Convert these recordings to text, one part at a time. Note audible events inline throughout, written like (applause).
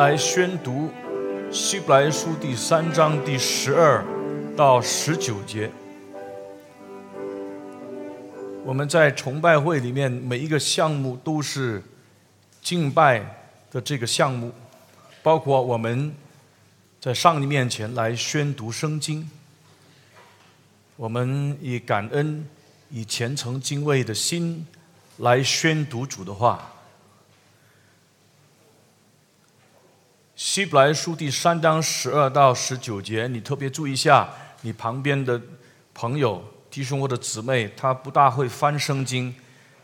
来宣读《希伯来书》第三章第十二到十九节。我们在崇拜会里面，每一个项目都是敬拜的这个项目，包括我们在上帝面前来宣读圣经。我们以感恩、以虔诚敬畏的心来宣读主的话。希伯来书第三章十二到十九节，你特别注意一下，你旁边的朋友、弟兄或者姊妹，他不大会翻圣经，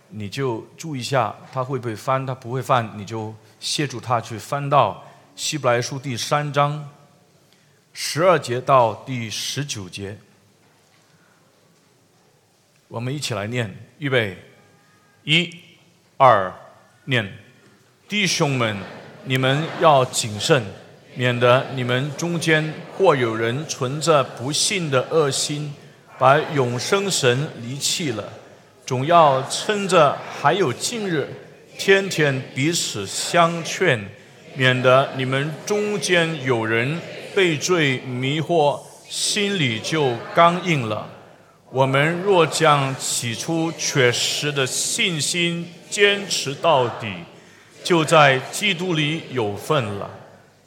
你就注意一下，他会不会翻？他不会翻，你就协助他去翻到希伯来书第三章十二节到第十九节。我们一起来念，预备，一、二，念，弟兄们。你们要谨慎，免得你们中间或有人存着不信的恶心，把永生神离弃了。总要趁着还有今日，天天彼此相劝，免得你们中间有人被罪迷惑，心里就刚硬了。我们若将起初确实的信心坚持到底。就在基督里有份了。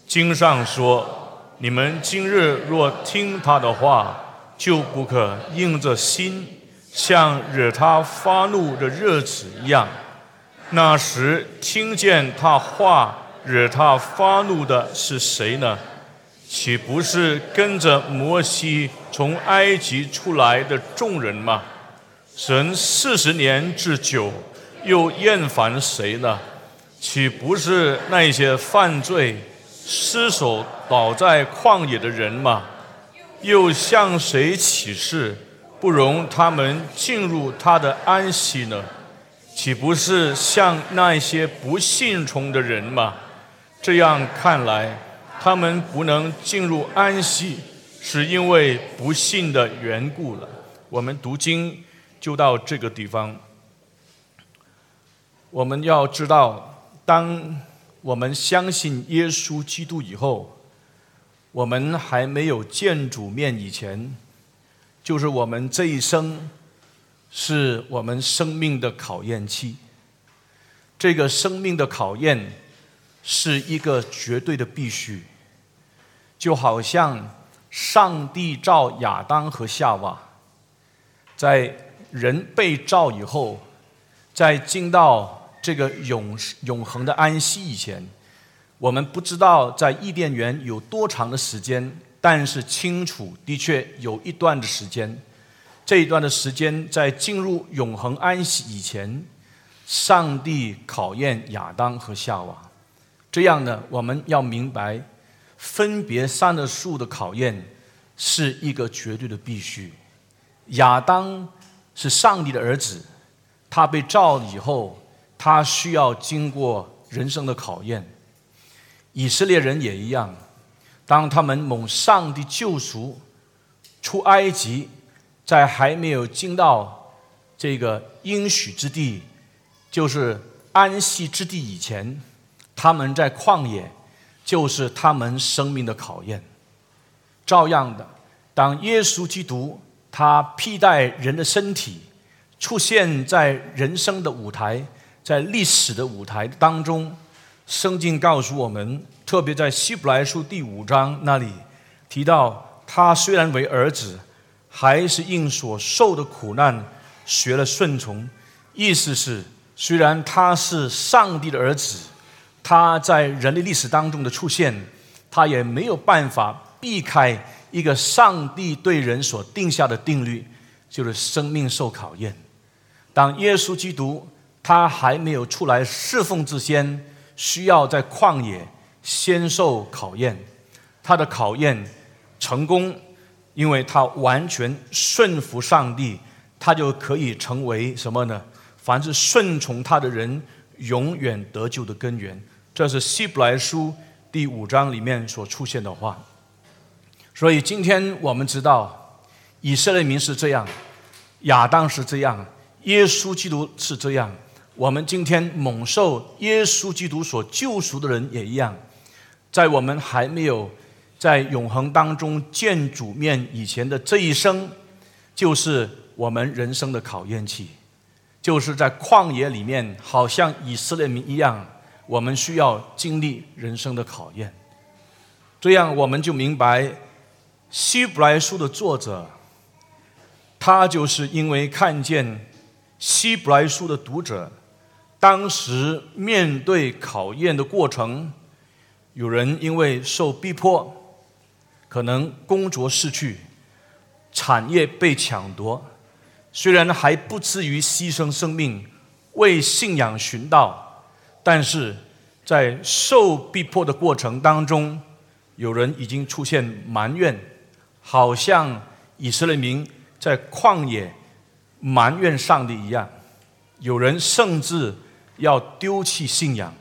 经上说：“你们今日若听他的话，就不可硬着心，像惹他发怒的日子一样。那时听见他话惹他发怒的是谁呢？岂不是跟着摩西从埃及出来的众人吗？神四十年之久，又厌烦谁呢？”岂不是那些犯罪、失手倒在旷野的人吗？又向谁起誓，不容他们进入他的安息呢？岂不是向那些不信从的人吗？这样看来，他们不能进入安息，是因为不信的缘故了。我们读经就到这个地方，我们要知道。当我们相信耶稣基督以后，我们还没有见主面以前，就是我们这一生是我们生命的考验期。这个生命的考验是一个绝对的必须，就好像上帝造亚当和夏娃，在人被造以后，在进到。这个永永恒的安息以前，我们不知道在伊甸园有多长的时间，但是清楚的确有一段的时间。这一段的时间在进入永恒安息以前，上帝考验亚当和夏娃。这样呢，我们要明白，分别善的树的考验是一个绝对的必须。亚当是上帝的儿子，他被造以后。他需要经过人生的考验，以色列人也一样。当他们蒙上帝救赎出埃及，在还没有进到这个应许之地，就是安息之地以前，他们在旷野，就是他们生命的考验。照样的，当耶稣基督他替代人的身体出现在人生的舞台。在历史的舞台当中，圣经告诉我们，特别在希伯来书第五章那里提到，他虽然为儿子，还是因所受的苦难学了顺从。意思是，虽然他是上帝的儿子，他在人类历史当中的出现，他也没有办法避开一个上帝对人所定下的定律，就是生命受考验。当耶稣基督。他还没有出来侍奉之前，需要在旷野先受考验。他的考验成功，因为他完全顺服上帝，他就可以成为什么呢？凡是顺从他的人，永远得救的根源。这是希伯来书第五章里面所出现的话。所以今天我们知道，以色列民是这样，亚当是这样，耶稣基督是这样。我们今天蒙受耶稣基督所救赎的人也一样，在我们还没有在永恒当中见主面以前的这一生，就是我们人生的考验期，就是在旷野里面，好像以色列民一样，我们需要经历人生的考验。这样，我们就明白希伯来书的作者，他就是因为看见希伯来书的读者。当时面对考验的过程，有人因为受逼迫，可能工作失去，产业被抢夺，虽然还不至于牺牲生命为信仰寻道，但是在受逼迫的过程当中，有人已经出现埋怨，好像以色列民在旷野埋怨上帝一样，有人甚至。要丢弃信仰，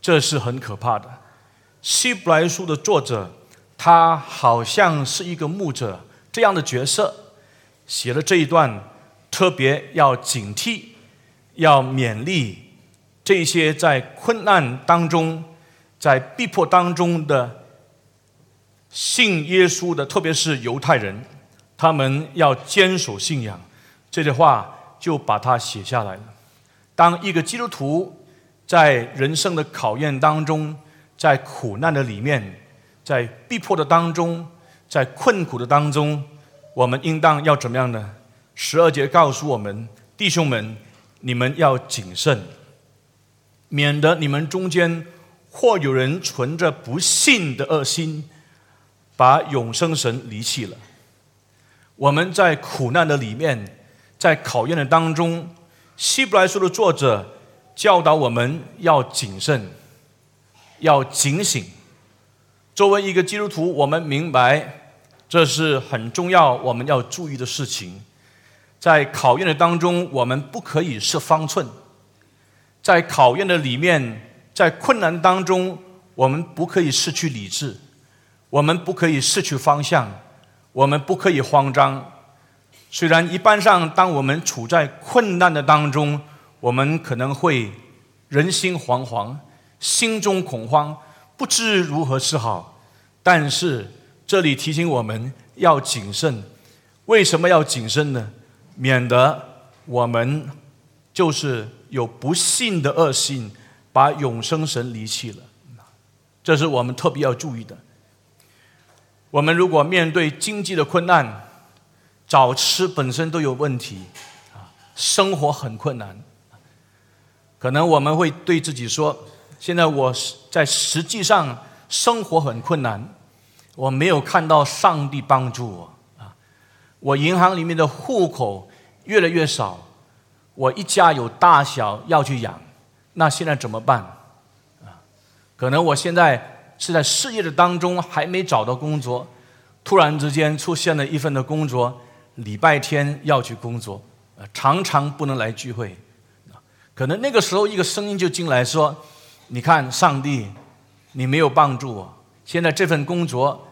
这是很可怕的。希伯来书的作者，他好像是一个牧者这样的角色，写了这一段，特别要警惕，要勉励这些在困难当中、在逼迫当中的信耶稣的，特别是犹太人，他们要坚守信仰。这句话就把它写下来了。当一个基督徒在人生的考验当中，在苦难的里面，在逼迫的当中，在困苦的当中，我们应当要怎么样呢？十二节告诉我们，弟兄们，你们要谨慎，免得你们中间或有人存着不信的恶心，把永生神离弃了。我们在苦难的里面，在考验的当中。希伯来书的作者教导我们要谨慎，要警醒。作为一个基督徒，我们明白这是很重要，我们要注意的事情。在考验的当中，我们不可以失方寸；在考验的里面，在困难当中，我们不可以失去理智，我们不可以失去方向，我们不可以慌张。虽然一般上，当我们处在困难的当中，我们可能会人心惶惶，心中恐慌，不知如何是好。但是这里提醒我们要谨慎。为什么要谨慎呢？免得我们就是有不幸的恶性，把永生神离弃了。这是我们特别要注意的。我们如果面对经济的困难，早吃本身都有问题，啊，生活很困难。可能我们会对自己说：“现在我在实际上生活很困难，我没有看到上帝帮助我啊！我银行里面的户口越来越少，我一家有大小要去养，那现在怎么办？啊，可能我现在是在事业的当中还没找到工作，突然之间出现了一份的工作。”礼拜天要去工作，常常不能来聚会，可能那个时候一个声音就进来说：“你看，上帝，你没有帮助我。现在这份工作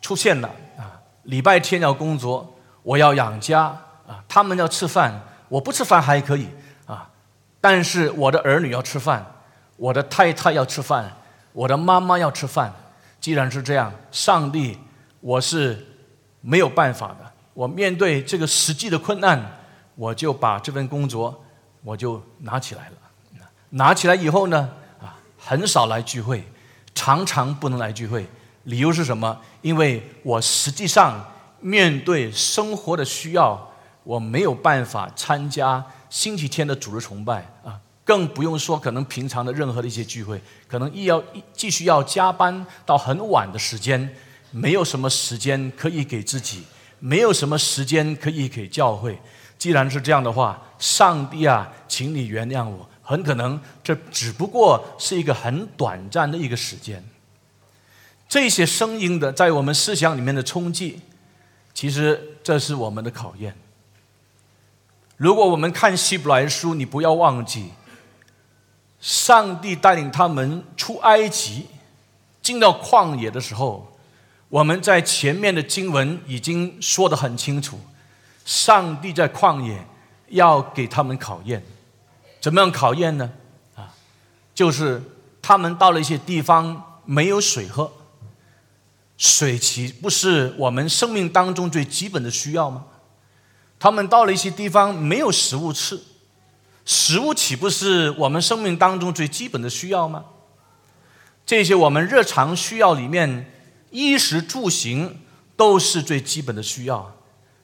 出现了啊，礼拜天要工作，我要养家啊，他们要吃饭，我不吃饭还可以啊，但是我的儿女要吃饭，我的太太要吃饭，我的妈妈要吃饭。既然是这样，上帝，我是没有办法的。”我面对这个实际的困难，我就把这份工作我就拿起来了。拿起来以后呢，啊，很少来聚会，常常不能来聚会。理由是什么？因为我实际上面对生活的需要，我没有办法参加星期天的主日崇拜啊，更不用说可能平常的任何的一些聚会，可能一要继续要加班到很晚的时间，没有什么时间可以给自己。没有什么时间可以给教会。既然是这样的话，上帝啊，请你原谅我。很可能这只不过是一个很短暂的一个时间。这些声音的在我们思想里面的冲击，其实这是我们的考验。如果我们看希伯来书，你不要忘记，上帝带领他们出埃及，进到旷野的时候。我们在前面的经文已经说得很清楚，上帝在旷野要给他们考验，怎么样考验呢？啊，就是他们到了一些地方没有水喝，水岂不是我们生命当中最基本的需要吗？他们到了一些地方没有食物吃，食物岂不是我们生命当中最基本的需要吗？这些我们日常需要里面，衣食住行都是最基本的需要，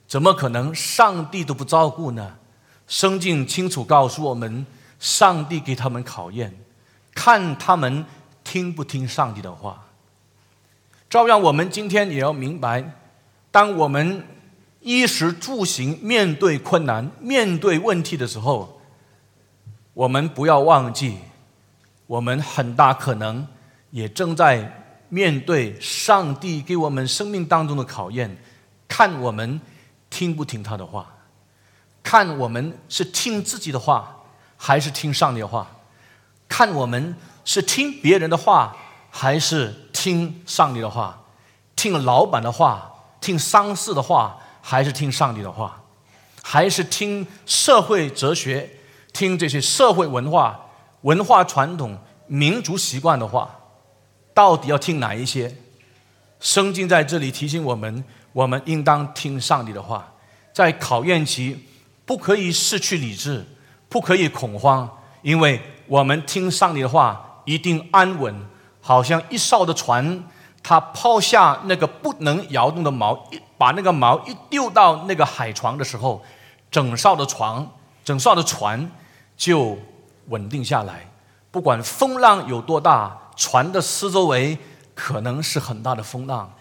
怎么可能上帝都不照顾呢？圣经清楚告诉我们，上帝给他们考验，看他们听不听上帝的话。照样，我们今天也要明白，当我们。衣食住行，面对困难、面对问题的时候，我们不要忘记，我们很大可能也正在面对上帝给我们生命当中的考验，看我们听不听他的话，看我们是听自己的话，还是听上帝的话，看我们是听别人的话，还是听上帝的话，听老板的话，听丧事的话。还是听上帝的话，还是听社会哲学，听这些社会文化、文化传统、民族习惯的话，到底要听哪一些？圣经在这里提醒我们：我们应当听上帝的话，在考验期不可以失去理智，不可以恐慌，因为我们听上帝的话一定安稳，好像一艘的船，它抛下那个不能摇动的锚。一把那个锚一丢到那个海床的时候，整艘的船，整艘的船就稳定下来。不管风浪有多大，船的四周围可能是很大的风浪，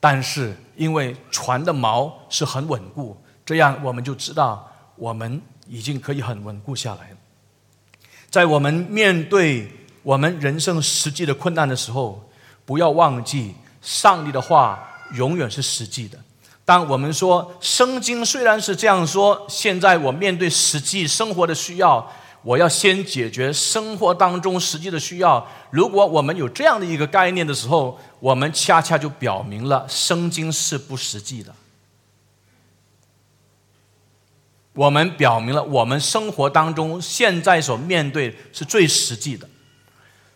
但是因为船的锚是很稳固，这样我们就知道我们已经可以很稳固下来。在我们面对我们人生实际的困难的时候，不要忘记上帝的话永远是实际的。当我们说《圣经》虽然是这样说，现在我面对实际生活的需要，我要先解决生活当中实际的需要。如果我们有这样的一个概念的时候，我们恰恰就表明了《圣经》是不实际的。我们表明了我们生活当中现在所面对是最实际的。《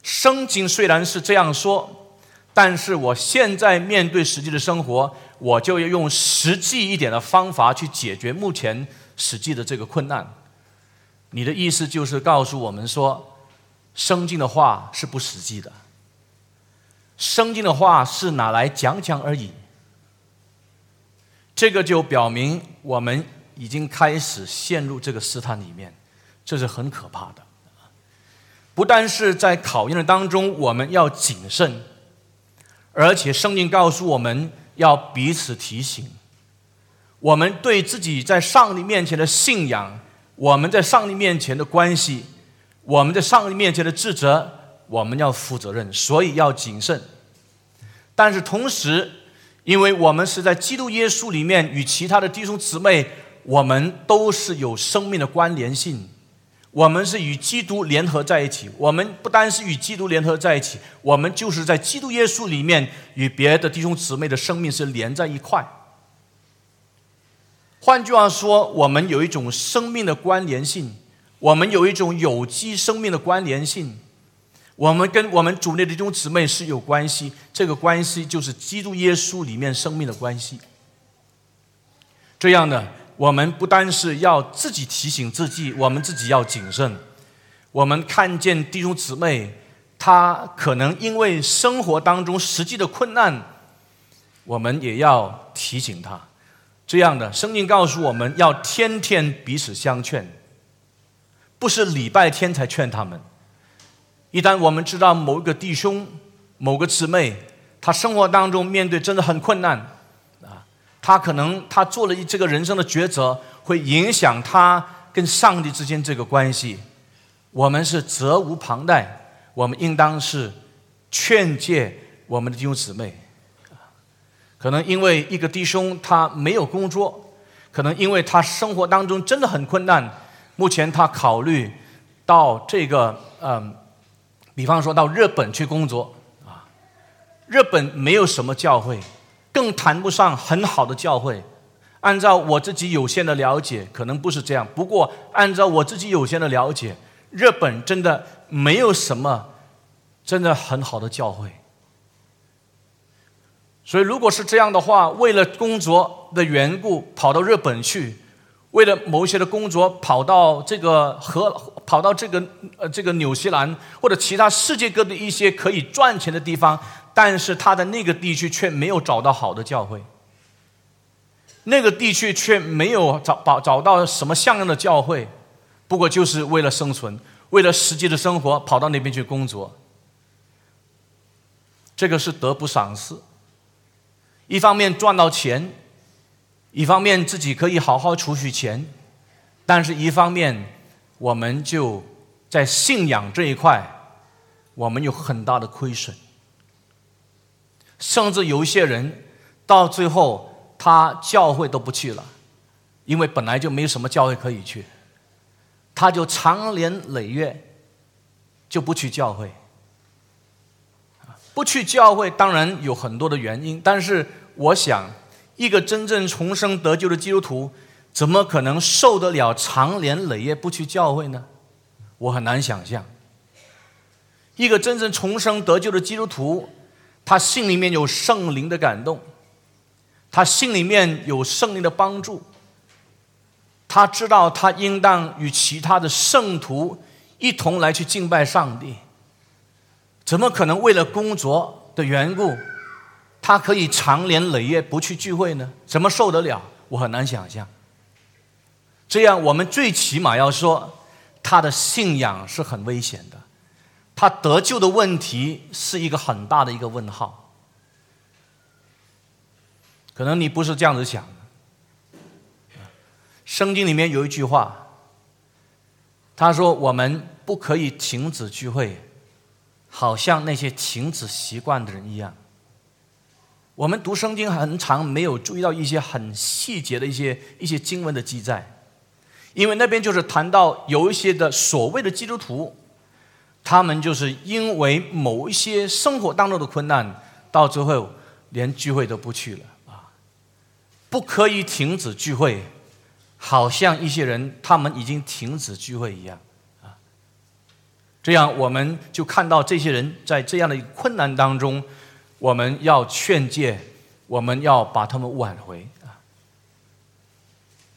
圣经》虽然是这样说，但是我现在面对实际的生活。我就要用实际一点的方法去解决目前实际的这个困难。你的意思就是告诉我们说，圣经的话是不实际的，圣经的话是拿来讲讲而已。这个就表明我们已经开始陷入这个试探里面，这是很可怕的。不但是在考验的当中我们要谨慎，而且圣经告诉我们。要彼此提醒，我们对自己在上帝面前的信仰，我们在上帝面前的关系，我们在上帝面前的职责，我们要负责任，所以要谨慎。但是同时，因为我们是在基督耶稣里面与其他的弟兄姊妹，我们都是有生命的关联性。我们是与基督联合在一起，我们不单是与基督联合在一起，我们就是在基督耶稣里面与别的弟兄姊妹的生命是连在一块。换句话说，我们有一种生命的关联性，我们有一种有机生命的关联性，我们跟我们主内的弟兄姊妹是有关系，这个关系就是基督耶稣里面生命的关系。这样的。我们不单是要自己提醒自己，我们自己要谨慎。我们看见弟兄姊妹，他可能因为生活当中实际的困难，我们也要提醒他。这样的圣经告诉我们要天天彼此相劝，不是礼拜天才劝他们。一旦我们知道某一个弟兄、某个姊妹，他生活当中面对真的很困难。啊他可能他做了一这个人生的抉择，会影响他跟上帝之间这个关系。我们是责无旁贷，我们应当是劝诫我们的弟兄姊妹。可能因为一个弟兄他没有工作，可能因为他生活当中真的很困难，目前他考虑到这个嗯，比方说到日本去工作啊，日本没有什么教会。更谈不上很好的教会。按照我自己有限的了解，可能不是这样。不过，按照我自己有限的了解，日本真的没有什么真的很好的教会。所以，如果是这样的话，为了工作的缘故跑到日本去，为了某一些的工作跑到这个和跑到这个呃这个纽西兰或者其他世界各地一些可以赚钱的地方，但是他的那个地区却没有找到好的教会，那个地区却没有找找找到什么像样的教会，不过就是为了生存，为了实际的生活跑到那边去工作，这个是得不偿失。一方面赚到钱，一方面自己可以好好储蓄钱，但是一方面我们就在信仰这一块，我们有很大的亏损，甚至有一些人到最后他教会都不去了，因为本来就没什么教会可以去，他就长年累月就不去教会。不去教会，当然有很多的原因。但是，我想，一个真正重生得救的基督徒，怎么可能受得了长年累月不去教会呢？我很难想象。一个真正重生得救的基督徒，他心里面有圣灵的感动，他心里面有圣灵的帮助，他知道他应当与其他的圣徒一同来去敬拜上帝。怎么可能为了工作的缘故，他可以长年累月不去聚会呢？怎么受得了？我很难想象。这样，我们最起码要说，他的信仰是很危险的，他得救的问题是一个很大的一个问号。可能你不是这样子想的。圣经里面有一句话，他说：“我们不可以停止聚会。”好像那些停止习惯的人一样，我们读圣经很长，没有注意到一些很细节的一些一些经文的记载，因为那边就是谈到有一些的所谓的基督徒，他们就是因为某一些生活当中的困难，到最后连聚会都不去了。啊，不可以停止聚会，好像一些人他们已经停止聚会一样。这样，我们就看到这些人在这样的困难当中，我们要劝诫，我们要把他们挽回啊。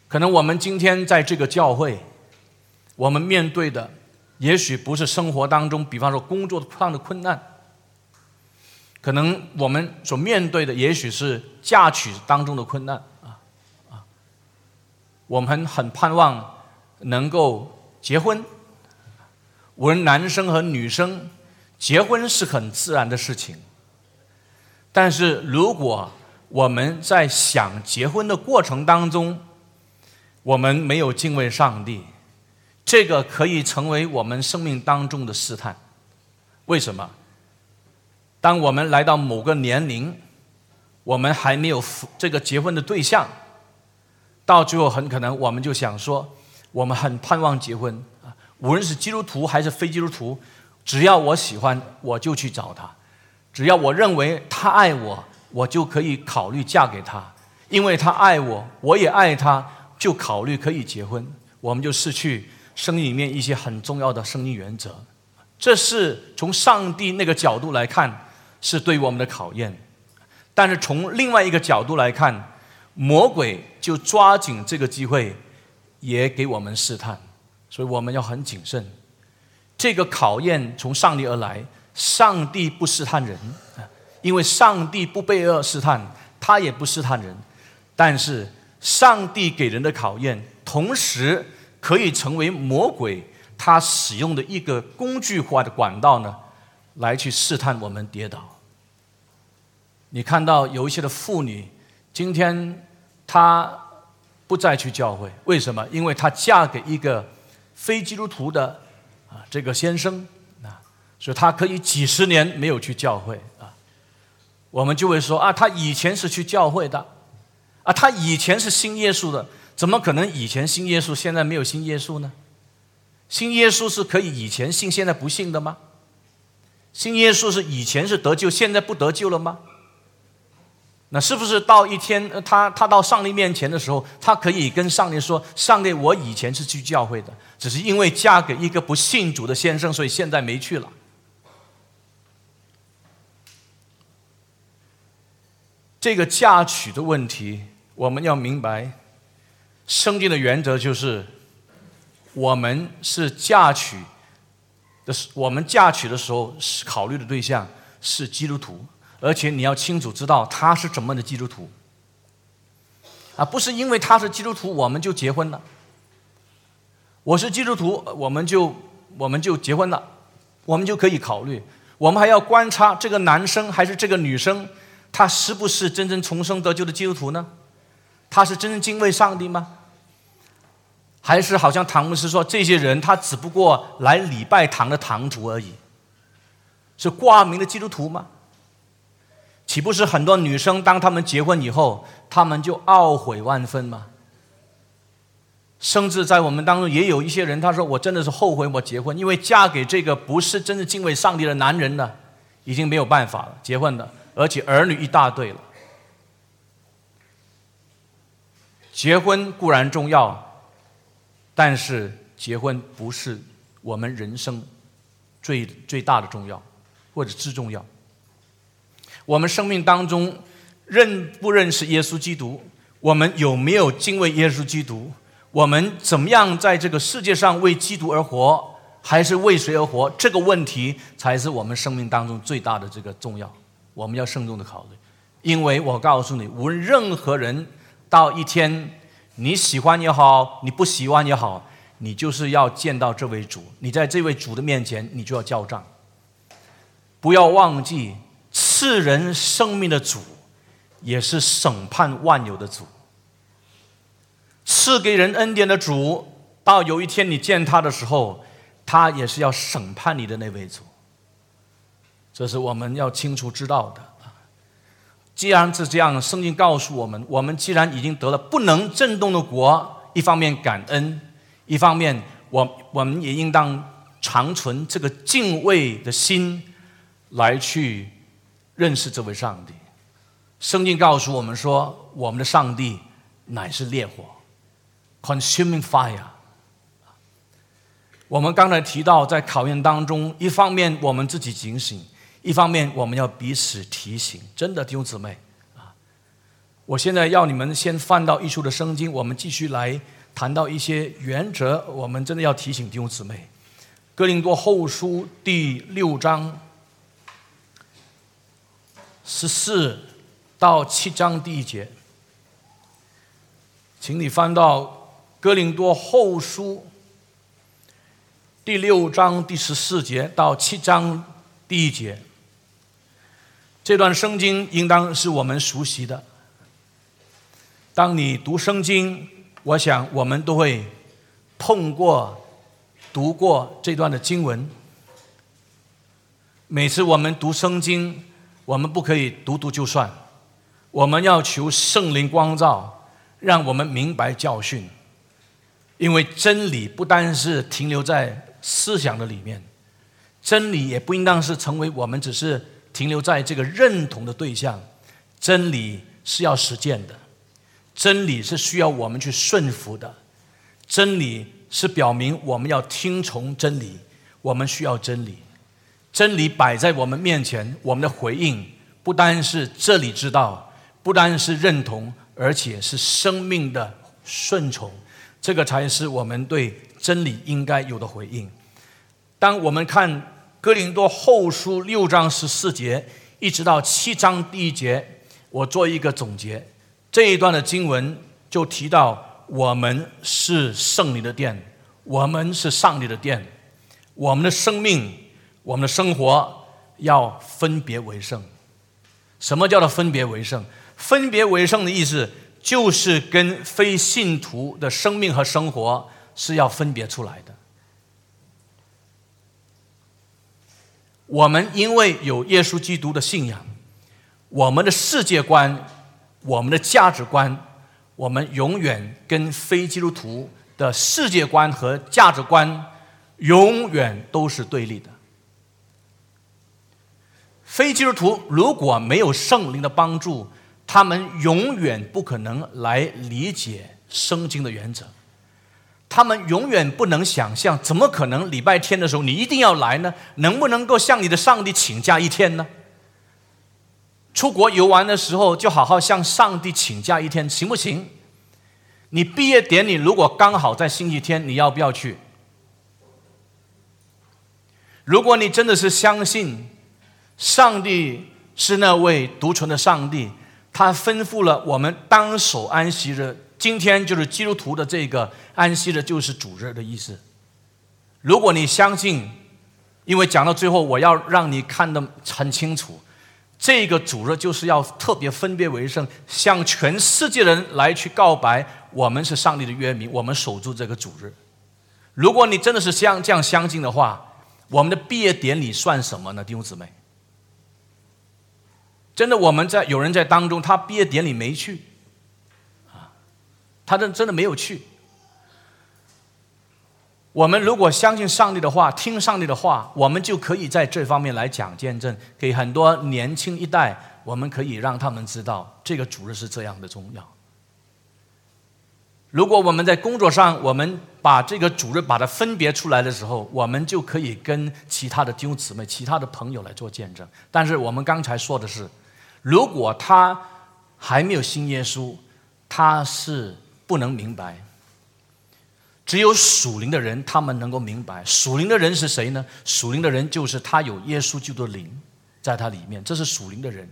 可能我们今天在这个教会，我们面对的也许不是生活当中，比方说工作上的困难，可能我们所面对的也许是嫁娶当中的困难啊啊。我们很盼望能够结婚。无论男生和女生，结婚是很自然的事情。但是如果我们在想结婚的过程当中，我们没有敬畏上帝，这个可以成为我们生命当中的试探。为什么？当我们来到某个年龄，我们还没有这个结婚的对象，到最后很可能我们就想说，我们很盼望结婚。无论是基督徒还是非基督徒，只要我喜欢，我就去找他；只要我认为他爱我，我就可以考虑嫁给他。因为他爱我，我也爱他，就考虑可以结婚。我们就失去生意里面一些很重要的生意原则。这是从上帝那个角度来看，是对我们的考验；但是从另外一个角度来看，魔鬼就抓紧这个机会，也给我们试探。所以我们要很谨慎。这个考验从上帝而来，上帝不试探人，因为上帝不被恶试探，他也不试探人。但是上帝给人的考验，同时可以成为魔鬼他使用的一个工具化的管道呢，来去试探我们跌倒。你看到有一些的妇女，今天她不再去教会，为什么？因为她嫁给一个。非基督徒的啊，这个先生啊，所以他可以几十年没有去教会啊，我们就会说啊，他以前是去教会的啊，他以前是信耶稣的，怎么可能以前信耶稣，现在没有信耶稣呢？信耶稣是可以以前信，现在不信的吗？信耶稣是以前是得救，现在不得救了吗？那是不是到一天，他他到上帝面前的时候，他可以跟上帝说：“上帝，我以前是去教会的，只是因为嫁给一个不信主的先生，所以现在没去了。”这个嫁娶的问题，我们要明白，圣经的原则就是，我们是嫁娶的，我们嫁娶的时候考虑的对象是基督徒，而且你要清楚知道他是怎么的基督徒，啊，不是因为他是基督徒我们就结婚了。我是基督徒，我们就我们就结婚了，我们就可以考虑。我们还要观察这个男生还是这个女生，他是不是真正重生得救的基督徒呢？他是真正敬畏上帝吗？还是好像唐牧师说，这些人他只不过来礼拜堂的堂主而已，是挂名的基督徒吗？岂不是很多女生当他们结婚以后，他们就懊悔万分吗？甚至在我们当中也有一些人，他说：“我真的是后悔我结婚，因为嫁给这个不是真正敬畏上帝的男人呢，已经没有办法了，结婚的，而且儿女一大堆了。结婚固然重要，但是结婚不是我们人生最最大的重要，或者至重要。我们生命当中认不认识耶稣基督？我们有没有敬畏耶稣基督？”我们怎么样在这个世界上为基督而活，还是为谁而活？这个问题才是我们生命当中最大的这个重要。我们要慎重的考虑，因为我告诉你，无论任何人到一天，你喜欢也好，你不喜欢也好，你就是要见到这位主。你在这位主的面前，你就要交账。不要忘记，赐人生命的主，也是审判万有的主。赐给人恩典的主，到有一天你见他的时候，他也是要审判你的那位主。这是我们要清楚知道的。既然是这样，圣经告诉我们，我们既然已经得了不能震动的国，一方面感恩，一方面我我们也应当长存这个敬畏的心，来去认识这位上帝。圣经告诉我们说，我们的上帝乃是烈火。Consuming fire。我们刚才提到，在考验当中，一方面我们自己警醒，一方面我们要彼此提醒。真的弟兄姊妹啊！我现在要你们先翻到艺术的圣经，我们继续来谈到一些原则。我们真的要提醒弟兄姊妹，《哥林多后书》第六章十四到七章第一节，请你翻到。哥林多后书第六章第十四节到七章第一节，这段圣经应当是我们熟悉的。当你读圣经，我想我们都会碰过、读过这段的经文。每次我们读圣经，我们不可以读读就算，我们要求圣灵光照，让我们明白教训。因为真理不单是停留在思想的里面，真理也不应当是成为我们只是停留在这个认同的对象。真理是要实践的，真理是需要我们去顺服的，真理是表明我们要听从真理，我们需要真理。真理摆在我们面前，我们的回应不单是这里知道，不单是认同，而且是生命的顺从。这个才是我们对真理应该有的回应。当我们看哥林多后书六章十四节，一直到七章第一节，我做一个总结。这一段的经文就提到，我们是圣灵的殿，我们是上帝的殿，我们的生命，我们的生活要分别为圣。什么叫做分别为圣？分别为圣的意思。就是跟非信徒的生命和生活是要分别出来的。我们因为有耶稣基督的信仰，我们的世界观、我们的价值观，我们永远跟非基督徒的世界观和价值观永远都是对立的。非基督徒如果没有圣灵的帮助，他们永远不可能来理解圣经的原则，他们永远不能想象，怎么可能礼拜天的时候你一定要来呢？能不能够向你的上帝请假一天呢？出国游玩的时候，就好好向上帝请假一天，行不行？你毕业典礼如果刚好在星期天，你要不要去？如果你真的是相信上帝是那位独存的上帝，他吩咐了我们当守安息日。今天就是基督徒的这个安息日，就是主日的意思。如果你相信，因为讲到最后，我要让你看得很清楚，这个主日就是要特别分别为圣，向全世界人来去告白，我们是上帝的约民，我们守住这个主日。如果你真的是像这样相信的话，我们的毕业典礼算什么呢，弟兄姊妹？真的，我们在有人在当中，他毕业典礼没去。啊他真真的没有去。我们如果相信上帝的话，听上帝的话，我们就可以在这方面来讲见证，给很多年轻一代，我们可以让他们知道这个主日是这样的重要。如果我们在工作上，我们把这个主日把它分别出来的时候，我们就可以跟其他的弟兄姊妹、其他的朋友来做见证。但是我们刚才说的是，如果他还没有信耶稣，他是。不能明白，只有属灵的人，他们能够明白。属灵的人是谁呢？属灵的人就是他有耶稣基督的灵在他里面，这是属灵的人。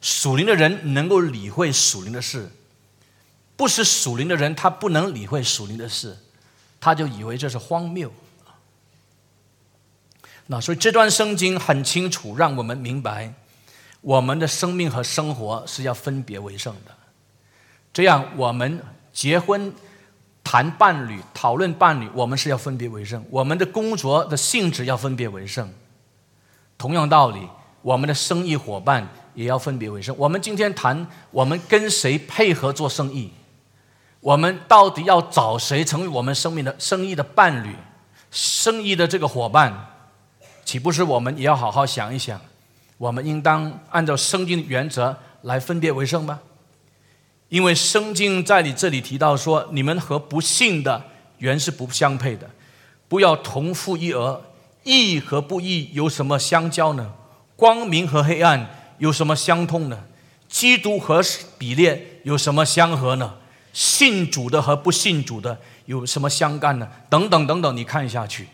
属灵的人能够理会属灵的事，不是属灵的人，他不能理会属灵的事，他就以为这是荒谬。那所以这段圣经很清楚，让我们明白，我们的生命和生活是要分别为圣的。这样，我们结婚、谈伴侣、讨论伴侣，我们是要分别为圣；我们的工作的性质要分别为圣。同样道理，我们的生意伙伴也要分别为圣。我们今天谈，我们跟谁配合做生意？我们到底要找谁成为我们生命的生意的伴侣、生意的这个伙伴？岂不是我们也要好好想一想？我们应当按照圣经的原则来分别为圣吗？因为圣经在你这里提到说，你们和不信的原是不相配的，不要同父一儿。义和不义有什么相交呢？光明和黑暗有什么相通呢？基督和比列有什么相合呢？信主的和不信主的有什么相干呢？等等等等，你看下去，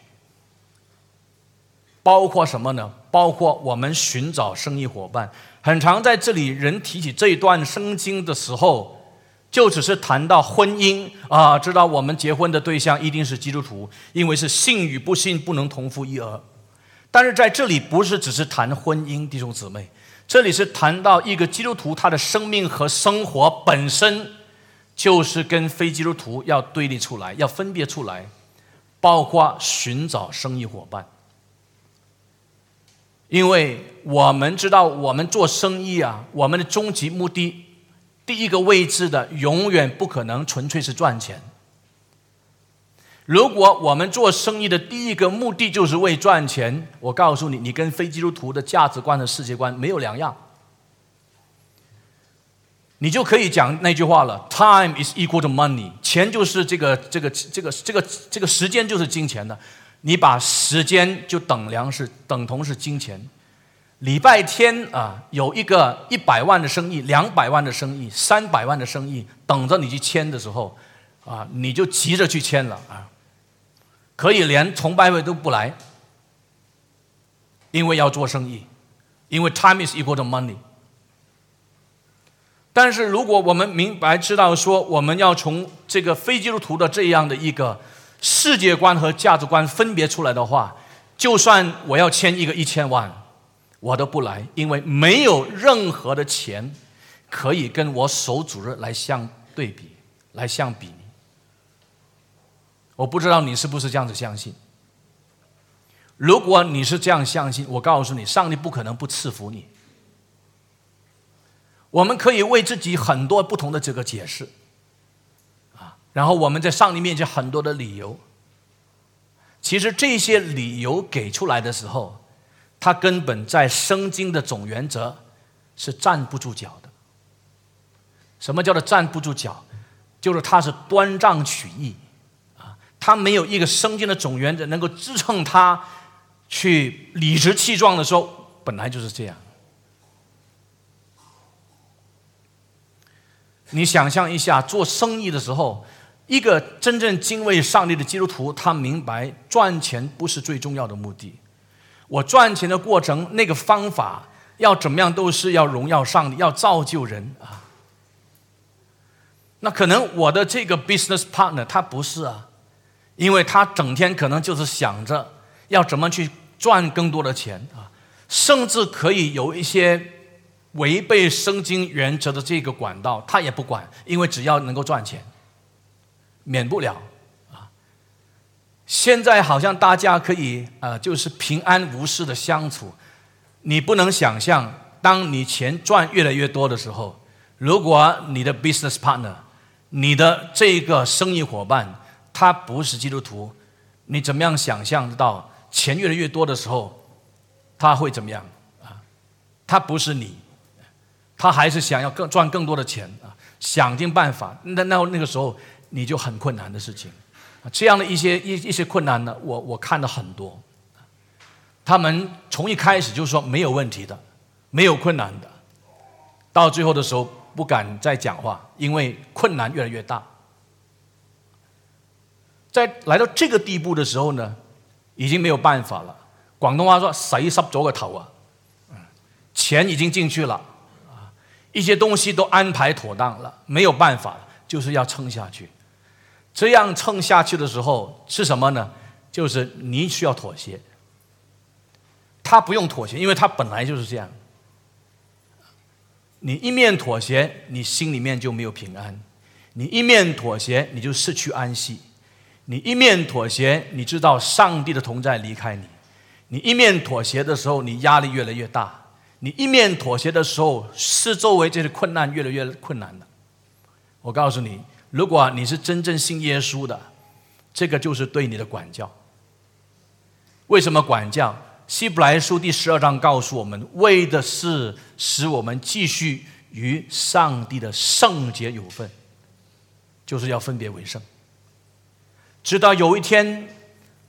包括什么呢？包括我们寻找生意伙伴。很常在这里，人提起这一段圣经的时候，就只是谈到婚姻啊，知道我们结婚的对象一定是基督徒，因为是信与不信不能同父一儿。但是在这里不是只是谈婚姻，弟兄姊妹，这里是谈到一个基督徒他的生命和生活本身，就是跟非基督徒要对立出来，要分别出来，包括寻找生意伙伴。因为我们知道，我们做生意啊，我们的终极目的，第一个位置的，永远不可能纯粹是赚钱。如果我们做生意的第一个目的就是为赚钱，我告诉你，你跟非基督徒的价值观和世界观没有两样，你就可以讲那句话了：“Time is equal to money。”钱就是这个这个这个这个这个时间就是金钱的。你把时间就等量是等同是金钱，礼拜天啊有一个一百万的生意、两百万的生意、三百万的生意等着你去签的时候，啊你就急着去签了啊，可以连崇拜会都不来，因为要做生意，因为 time is equal to money。但是如果我们明白知道说我们要从这个非基督徒的这样的一个。世界观和价值观分别出来的话，就算我要签一个一千万，我都不来，因为没有任何的钱可以跟我守主日来相对比、来相比。我不知道你是不是这样子相信。如果你是这样相信，我告诉你，上帝不可能不赐福你。我们可以为自己很多不同的这个解释。然后我们在上帝面前很多的理由，其实这些理由给出来的时候，他根本在生经的总原则是站不住脚的。什么叫做站不住脚？就是他是端仗取义啊，他没有一个生经的总原则能够支撑他去理直气壮的说，本来就是这样。你想象一下做生意的时候。一个真正敬畏上帝的基督徒，他明白赚钱不是最重要的目的。我赚钱的过程，那个方法要怎么样，都是要荣耀上帝，要造就人啊。那可能我的这个 business partner 他不是啊，因为他整天可能就是想着要怎么去赚更多的钱啊，甚至可以有一些违背圣经原则的这个管道，他也不管，因为只要能够赚钱，免不了。啊现在好像大家可以呃，就是平安无事的相处。你不能想象，当你钱赚越来越多的时候，如果你的 business partner，你的这个生意伙伴，他不是基督徒，你怎么样想象到钱越来越多的时候，他会怎么样啊？他不是你，他还是想要更赚更多的钱啊，想尽办法。那那那个时候你就很困难的事情。这样的一些一一些困难呢，我我看到很多，他们从一开始就说没有问题的，没有困难的，到最后的时候不敢再讲话，因为困难越来越大。在来到这个地步的时候呢，已经没有办法了。广东话说“谁湿咗个头啊”，钱已经进去了，一些东西都安排妥当了，没有办法，就是要撑下去。这样撑下去的时候是什么呢？就是你需要妥协，他不用妥协，因为他本来就是这样。你一面妥协，你心里面就没有平安；你一面妥协，你就失去安息；你一面妥协，你知道上帝的同在离开你；你一面妥协的时候，你压力越来越大；你一面妥协的时候，是周围这些困难越来越困难的。我告诉你。如果你是真正信耶稣的，这个就是对你的管教。为什么管教？希伯来书第十二章告诉我们，为的是使我们继续与上帝的圣洁有份，就是要分别为圣。直到有一天，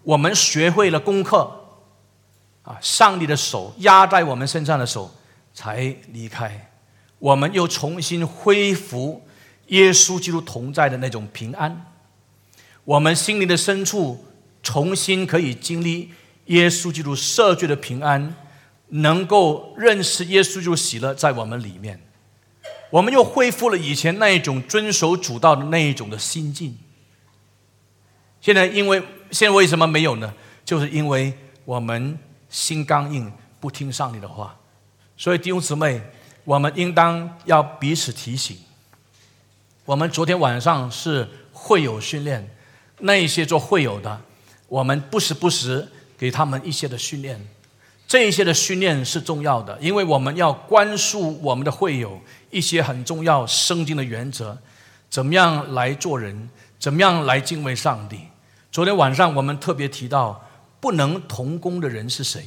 我们学会了功课，啊，上帝的手压在我们身上的手才离开，我们又重新恢复。耶稣基督同在的那种平安，我们心灵的深处重新可以经历耶稣基督赦罪的平安，能够认识耶稣基督喜乐在我们里面，我们又恢复了以前那一种遵守主道的那一种的心境。现在因为现在为什么没有呢？就是因为我们心刚硬，不听上帝的话，所以弟兄姊妹，我们应当要彼此提醒。我们昨天晚上是会友训练，那一些做会友的，我们不时不时给他们一些的训练，这一些的训练是重要的，因为我们要关注我们的会友一些很重要圣经的原则，怎么样来做人，怎么样来敬畏上帝。昨天晚上我们特别提到，不能同工的人是谁？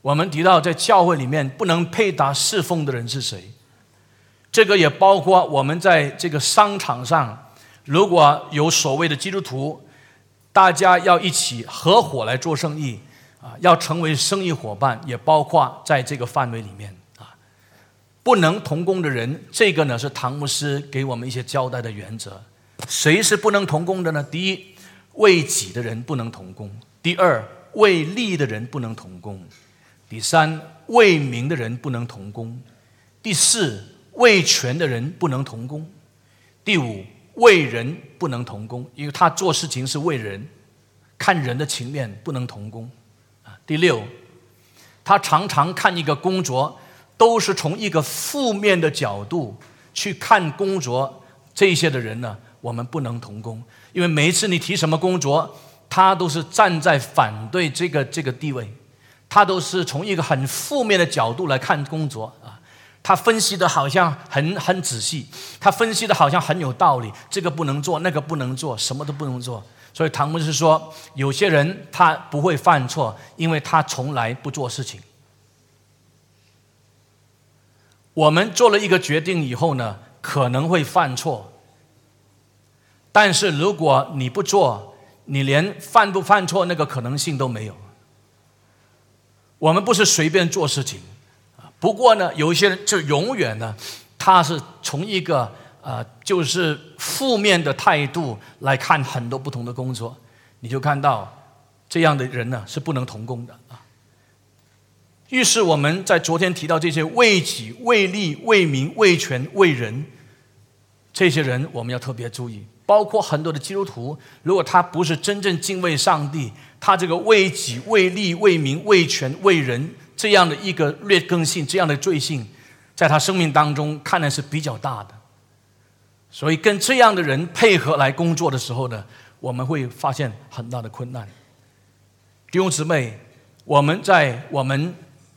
我们提到在教会里面不能配搭侍奉的人是谁？这个也包括我们在这个商场上，如果有所谓的基督徒，大家要一起合伙来做生意啊，要成为生意伙伴，也包括在这个范围里面啊，不能同工的人，这个呢是唐牧师给我们一些交代的原则。谁是不能同工的呢？第一，为己的人不能同工；第二，为利的人不能同工；第三，为民的人不能同工；第四。为权的人不能同工。第五，为人不能同工，因为他做事情是为人，看人的情面不能同工。啊，第六，他常常看一个工作，都是从一个负面的角度去看工作，这些的人呢，我们不能同工，因为每一次你提什么工作，他都是站在反对这个这个地位，他都是从一个很负面的角度来看工作啊。他分析的好像很很仔细，他分析的好像很有道理，这个不能做，那个不能做，什么都不能做。所以唐牧师说，有些人他不会犯错，因为他从来不做事情。我们做了一个决定以后呢，可能会犯错，但是如果你不做，你连犯不犯错那个可能性都没有。我们不是随便做事情。不过呢，有一些人就永远呢，他是从一个呃，就是负面的态度来看很多不同的工作，你就看到这样的人呢是不能同工的啊。于是我们在昨天提到这些为己、为利、为民、为权、为人，这些人我们要特别注意。包括很多的基督徒，如果他不是真正敬畏上帝，他这个为己、为利、为民、为权、为人这样的一个劣根性、这样的罪性，在他生命当中看来是比较大的。所以跟这样的人配合来工作的时候呢，我们会发现很大的困难。弟兄姊妹，我们在我们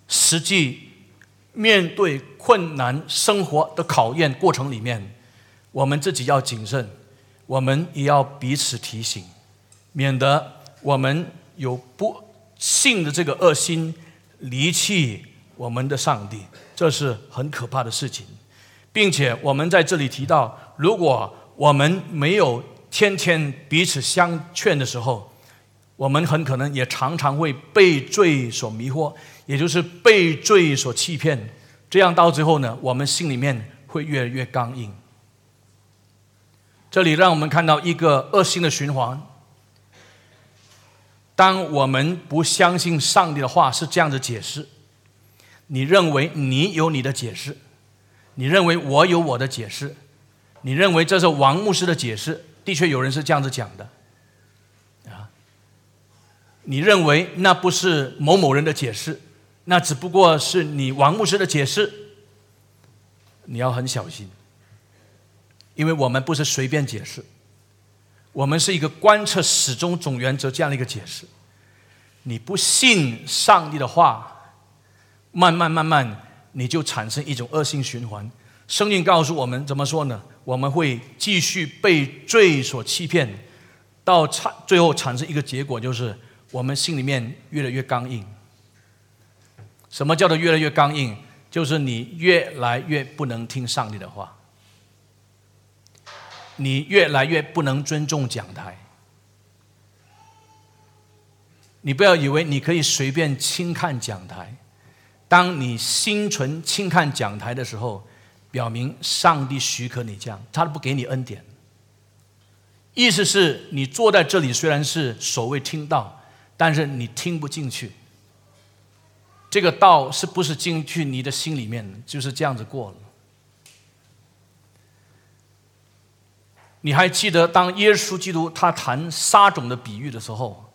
实际面对困难生活的考验过程里面，我们自己要谨慎。我们也要彼此提醒，免得我们有不幸的这个恶心离弃我们的上帝，这是很可怕的事情。并且我们在这里提到，如果我们没有天天彼此相劝的时候，我们很可能也常常会被罪所迷惑，也就是被罪所欺骗。这样到最后呢，我们心里面会越来越刚硬。这里让我们看到一个恶性的循环。当我们不相信上帝的话是这样子解释，你认为你有你的解释，你认为我有我的解释，你认为这是王牧师的解释，的确有人是这样子讲的，啊，你认为那不是某某人的解释，那只不过是你王牧师的解释，你要很小心。因为我们不是随便解释，我们是一个观测始终总原则这样的一个解释。你不信上帝的话，慢慢慢慢你就产生一种恶性循环。生命告诉我们怎么说呢？我们会继续被罪所欺骗，到产最后产生一个结果，就是我们心里面越来越刚硬。什么叫做越来越刚硬？就是你越来越不能听上帝的话。你越来越不能尊重讲台，你不要以为你可以随便轻看讲台。当你心存轻看讲台的时候，表明上帝许可你这样，他都不给你恩典。意思是你坐在这里虽然是所谓听到，但是你听不进去。这个道是不是进去你的心里面？就是这样子过了。你还记得当耶稣基督他谈撒种的比喻的时候，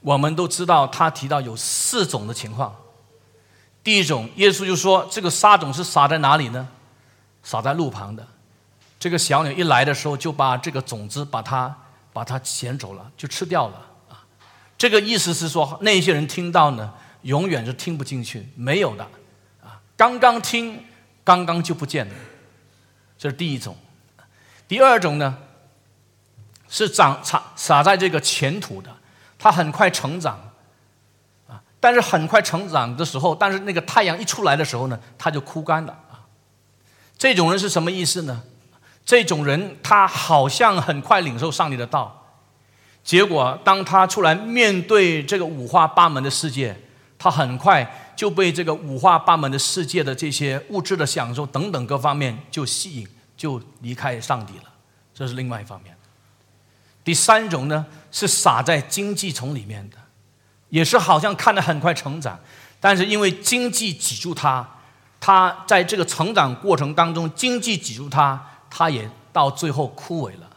我们都知道他提到有四种的情况。第一种，耶稣就说这个撒种是撒在哪里呢？撒在路旁的。这个小鸟一来的时候，就把这个种子把它把它捡走了，就吃掉了啊。这个意思是说，那些人听到呢，永远是听不进去，没有的啊。刚刚听，刚刚就不见了。这是第一种。第二种呢，是长撒撒在这个前土的，它很快成长，啊，但是很快成长的时候，但是那个太阳一出来的时候呢，它就枯干了啊。这种人是什么意思呢？这种人他好像很快领受上帝的道，结果当他出来面对这个五花八门的世界，他很快就被这个五花八门的世界的这些物质的享受等等各方面就吸引。就离开上帝了，这是另外一方面。第三种呢，是撒在经济丛里面的，也是好像看得很快成长，但是因为经济挤住他，他在这个成长过程当中，经济挤住他，他也到最后枯萎了。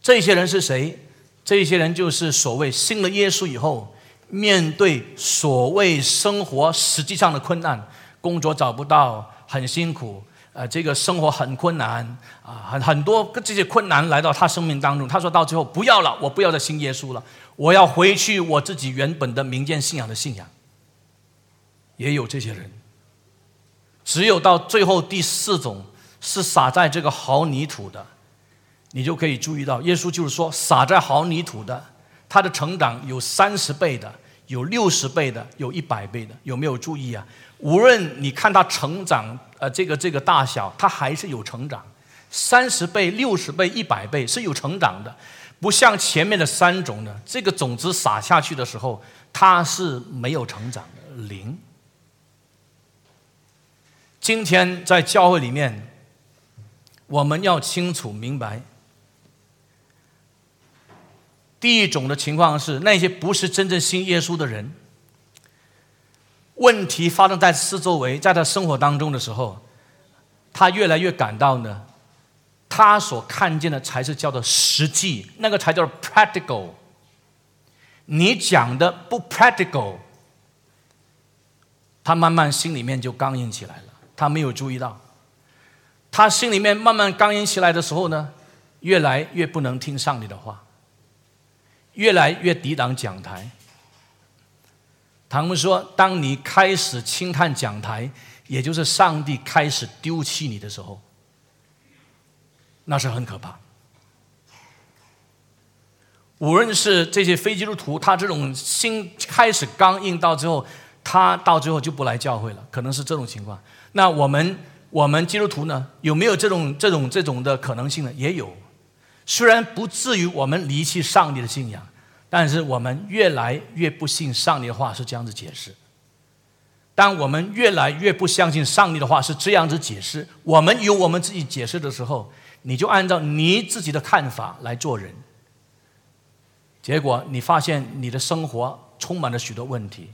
这些人是谁？这些人就是所谓信了耶稣以后，面对所谓生活实际上的困难，工作找不到，很辛苦。呃，这个生活很困难啊，很很多这些困难来到他生命当中。他说到最后不要了，我不要再信耶稣了，我要回去我自己原本的民间信仰的信仰。也有这些人，只有到最后第四种是撒在这个好泥土的，你就可以注意到，耶稣就是说撒在好泥土的，他的成长有三十倍的，有六十倍的，有一百倍的，有没有注意啊？无论你看他成长。呃，这个这个大小，它还是有成长，三十倍、六十倍、一百倍是有成长的，不像前面的三种呢。这个种子撒下去的时候，它是没有成长的，零。今天在教会里面，我们要清楚明白。一种的情况是，那些不是真正信耶稣的人，问题发生在四周围，在他生活当中的时候，他越来越感到呢，他所看见的才是叫做实际，那个才叫做 practical。你讲的不 practical，他慢慢心里面就刚硬起来了。他没有注意到，他心里面慢慢刚硬起来的时候呢，越来越不能听上帝的话。越来越抵挡讲台。他们说：“当你开始轻看讲台，也就是上帝开始丢弃你的时候，那是很可怕。无论是这些非基督徒，他这种心开始刚硬，到最后，他到最后就不来教会了，可能是这种情况。那我们我们基督徒呢，有没有这种这种这种的可能性呢？也有。”虽然不至于我们离弃上帝的信仰，但是我们越来越不信上帝的话是这样子解释。当我们越来越不相信上帝的话是这样子解释，我们有我们自己解释的时候，你就按照你自己的看法来做人。结果你发现你的生活充满了许多问题。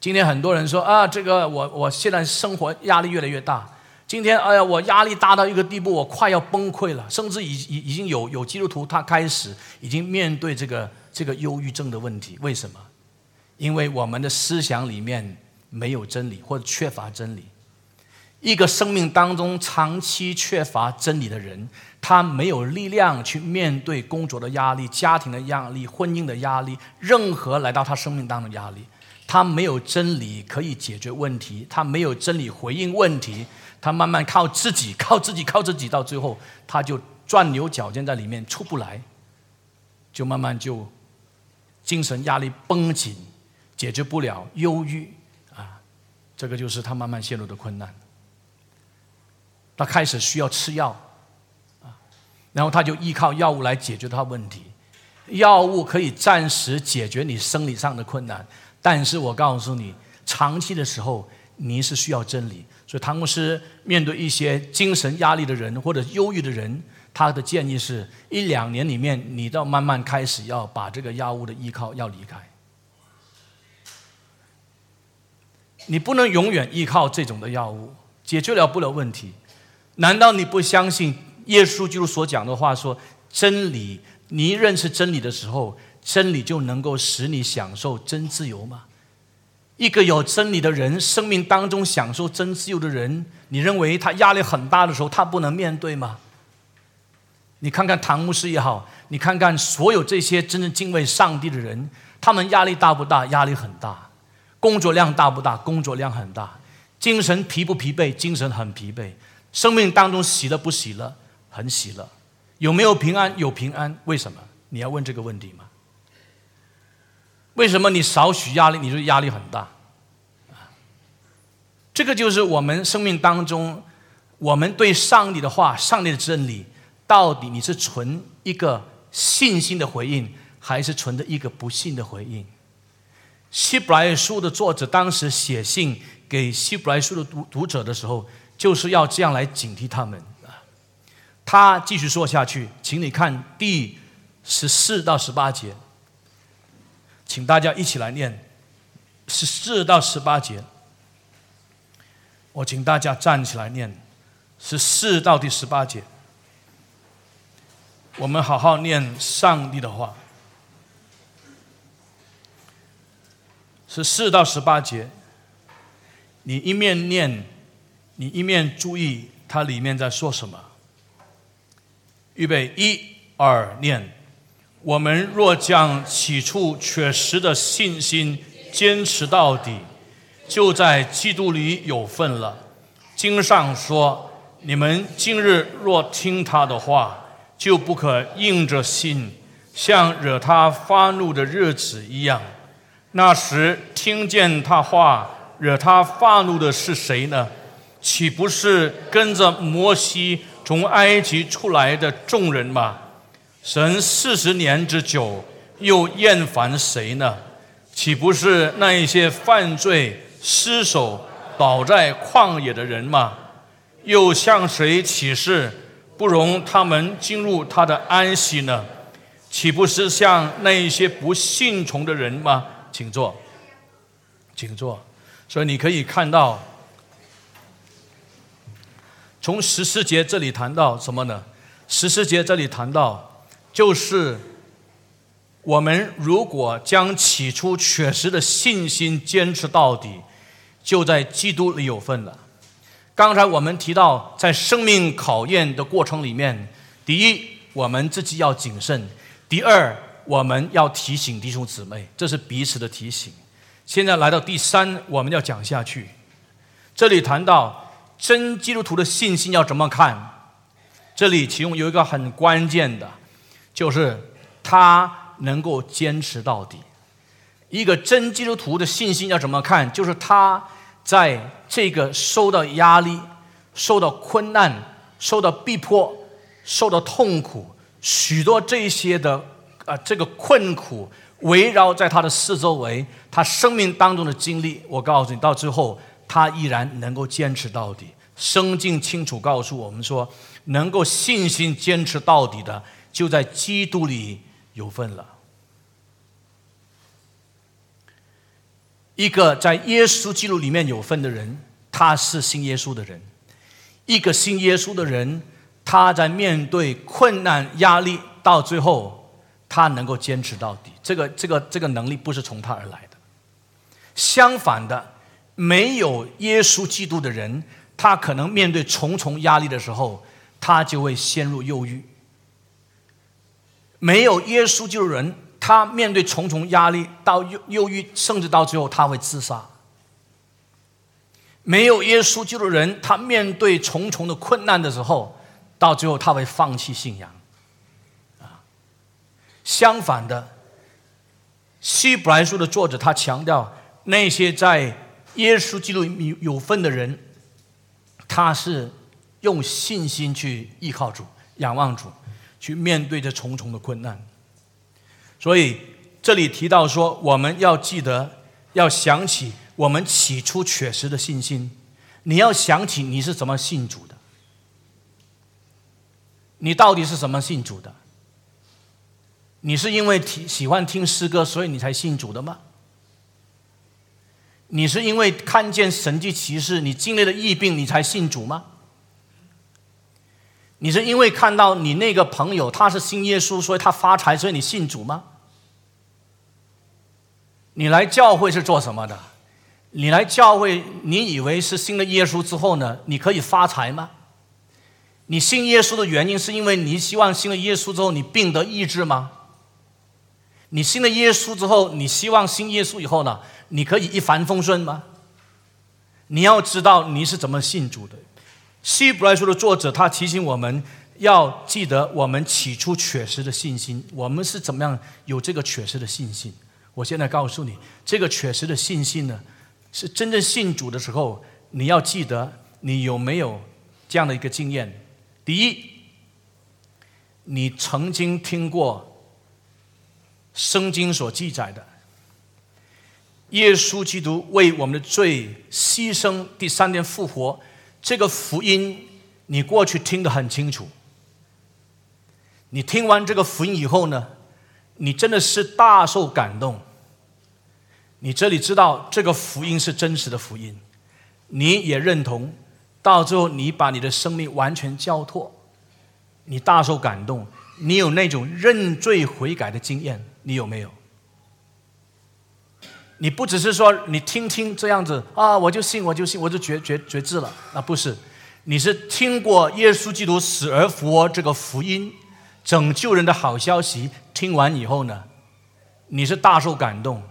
今天很多人说啊，这个我我现在生活压力越来越大。今天，哎呀，我压力大到一个地步，我快要崩溃了。甚至已已已经有有基督徒，他开始已经面对这个这个忧郁症的问题。为什么？因为我们的思想里面没有真理，或者缺乏真理。一个生命当中长期缺乏真理的人，他没有力量去面对工作的压力、家庭的压力、婚姻的压力，任何来到他生命当中的压力，他没有真理可以解决问题，他没有真理回应问题。他慢慢靠自己，靠自己，靠自己，到最后他就钻牛角尖在里面出不来，就慢慢就精神压力绷紧，解决不了，忧郁啊，这个就是他慢慢陷入的困难。他开始需要吃药啊，然后他就依靠药物来解决他问题。药物可以暂时解决你生理上的困难，但是我告诉你，长期的时候你是需要真理。所以，唐牧师面对一些精神压力的人或者忧郁的人，他的建议是一两年里面，你都要慢慢开始要把这个药物的依靠要离开。你不能永远依靠这种的药物，解决了不了问题。难道你不相信耶稣基督所讲的话？说真理，你认识真理的时候，真理就能够使你享受真自由吗？一个有真理的人，生命当中享受真自由的人，你认为他压力很大的时候，他不能面对吗？你看看唐牧师也好，你看看所有这些真正敬畏上帝的人，他们压力大不大？压力很大。工作量大不大？工作量很大。精神疲不疲惫？精神很疲惫。生命当中喜乐不喜乐？很喜乐。有没有平安？有平安。为什么？你要问这个问题吗？为什么你少许压力，你就压力很大？这个就是我们生命当中，我们对上帝的话、上帝的真理，到底你是存一个信心的回应，还是存着一个不信的回应？希伯来书的作者当时写信给希伯来书的读读者的时候，就是要这样来警惕他们啊。他继续说下去，请你看第十四到十八节。请大家一起来念十四到十八节。我请大家站起来念十四到第十八节。我们好好念上帝的话。十四到十八节，你一面念，你一面注意它里面在说什么。预备，一二，念。我们若将起初确实的信心坚持到底，就在基督里有份了。经上说：“你们今日若听他的话，就不可硬着心，像惹他发怒的日子一样。那时听见他话惹他发怒的是谁呢？岂不是跟着摩西从埃及出来的众人吗？”神四十年之久，又厌烦谁呢？岂不是那一些犯罪、失手、倒在旷野的人吗？又向谁起誓，不容他们进入他的安息呢？岂不是像那一些不信从的人吗？请坐，请坐。所以你可以看到，从十四节这里谈到什么呢？十四节这里谈到，就是我们如果将起初确实的信心坚持到底，就在基督里有份了。刚才我们提到，在生命考验的过程里面，第一，我们自己要谨慎；第二，我们要提醒弟兄姊妹，这是彼此的提醒。现在来到第三，我们要讲下去。这里谈到真基督徒的信心要怎么看？这里其中有一个很关键的，就是他能够坚持到底。一个真基督徒的信心要怎么看？就是他在这个受到压力、受到困难、受到逼迫、受到痛苦，许多这些的。啊，这个困苦围绕在他的四周围，他生命当中的经历，我告诉你，到最后他依然能够坚持到底。圣经清楚告诉我们说，能够信心坚持到底的，就在基督里有份了。一个在耶稣基督里面有份的人，他是信耶稣的人；一个信耶稣的人，他在面对困难压力，到最后。他能够坚持到底，这个这个这个能力不是从他而来的。相反的，没有耶稣基督的人，他可能面对重重压力的时候，他就会陷入忧郁。没有耶稣基督人，他面对重重压力到忧忧郁，甚至到最后他会自杀。没有耶稣基督人，他面对重重的困难的时候，到最后他会放弃信仰。啊相反的，《希伯来书》的作者他强调，那些在耶稣基督有有份的人，他是用信心去依靠主、仰望主，去面对这重重的困难。所以这里提到说，我们要记得，要想起我们起初确实的信心。你要想起你是怎么信主的，你到底是什么信主的？你是因为听喜欢听诗歌，所以你才信主的吗？你是因为看见神迹奇事，你经历了疫病，你才信主吗？你是因为看到你那个朋友他是信耶稣，所以他发财，所以你信主吗？你来教会是做什么的？你来教会，你以为是信了耶稣之后呢，你可以发财吗？你信耶稣的原因是因为你希望信了耶稣之后你病得医治吗？你信了耶稣之后，你希望信耶稣以后呢？你可以一帆风顺吗？你要知道你是怎么信主的。希伯来书的作者他提醒我们要记得我们起初确实的信心，我们是怎么样有这个确实的信心？我现在告诉你，这个确实的信心呢，是真正信主的时候，你要记得你有没有这样的一个经验？第一，你曾经听过。圣经所记载的，耶稣基督为我们的罪牺牲，第三天复活，这个福音你过去听得很清楚。你听完这个福音以后呢，你真的是大受感动。你这里知道这个福音是真实的福音，你也认同，到最后你把你的生命完全交托，你大受感动，你有那种认罪悔改的经验。你有没有？你不只是说你听听这样子啊，我就信，我就信，我就觉觉觉知了。那不是，你是听过耶稣基督死而复活这个福音，拯救人的好消息。听完以后呢，你是大受感动。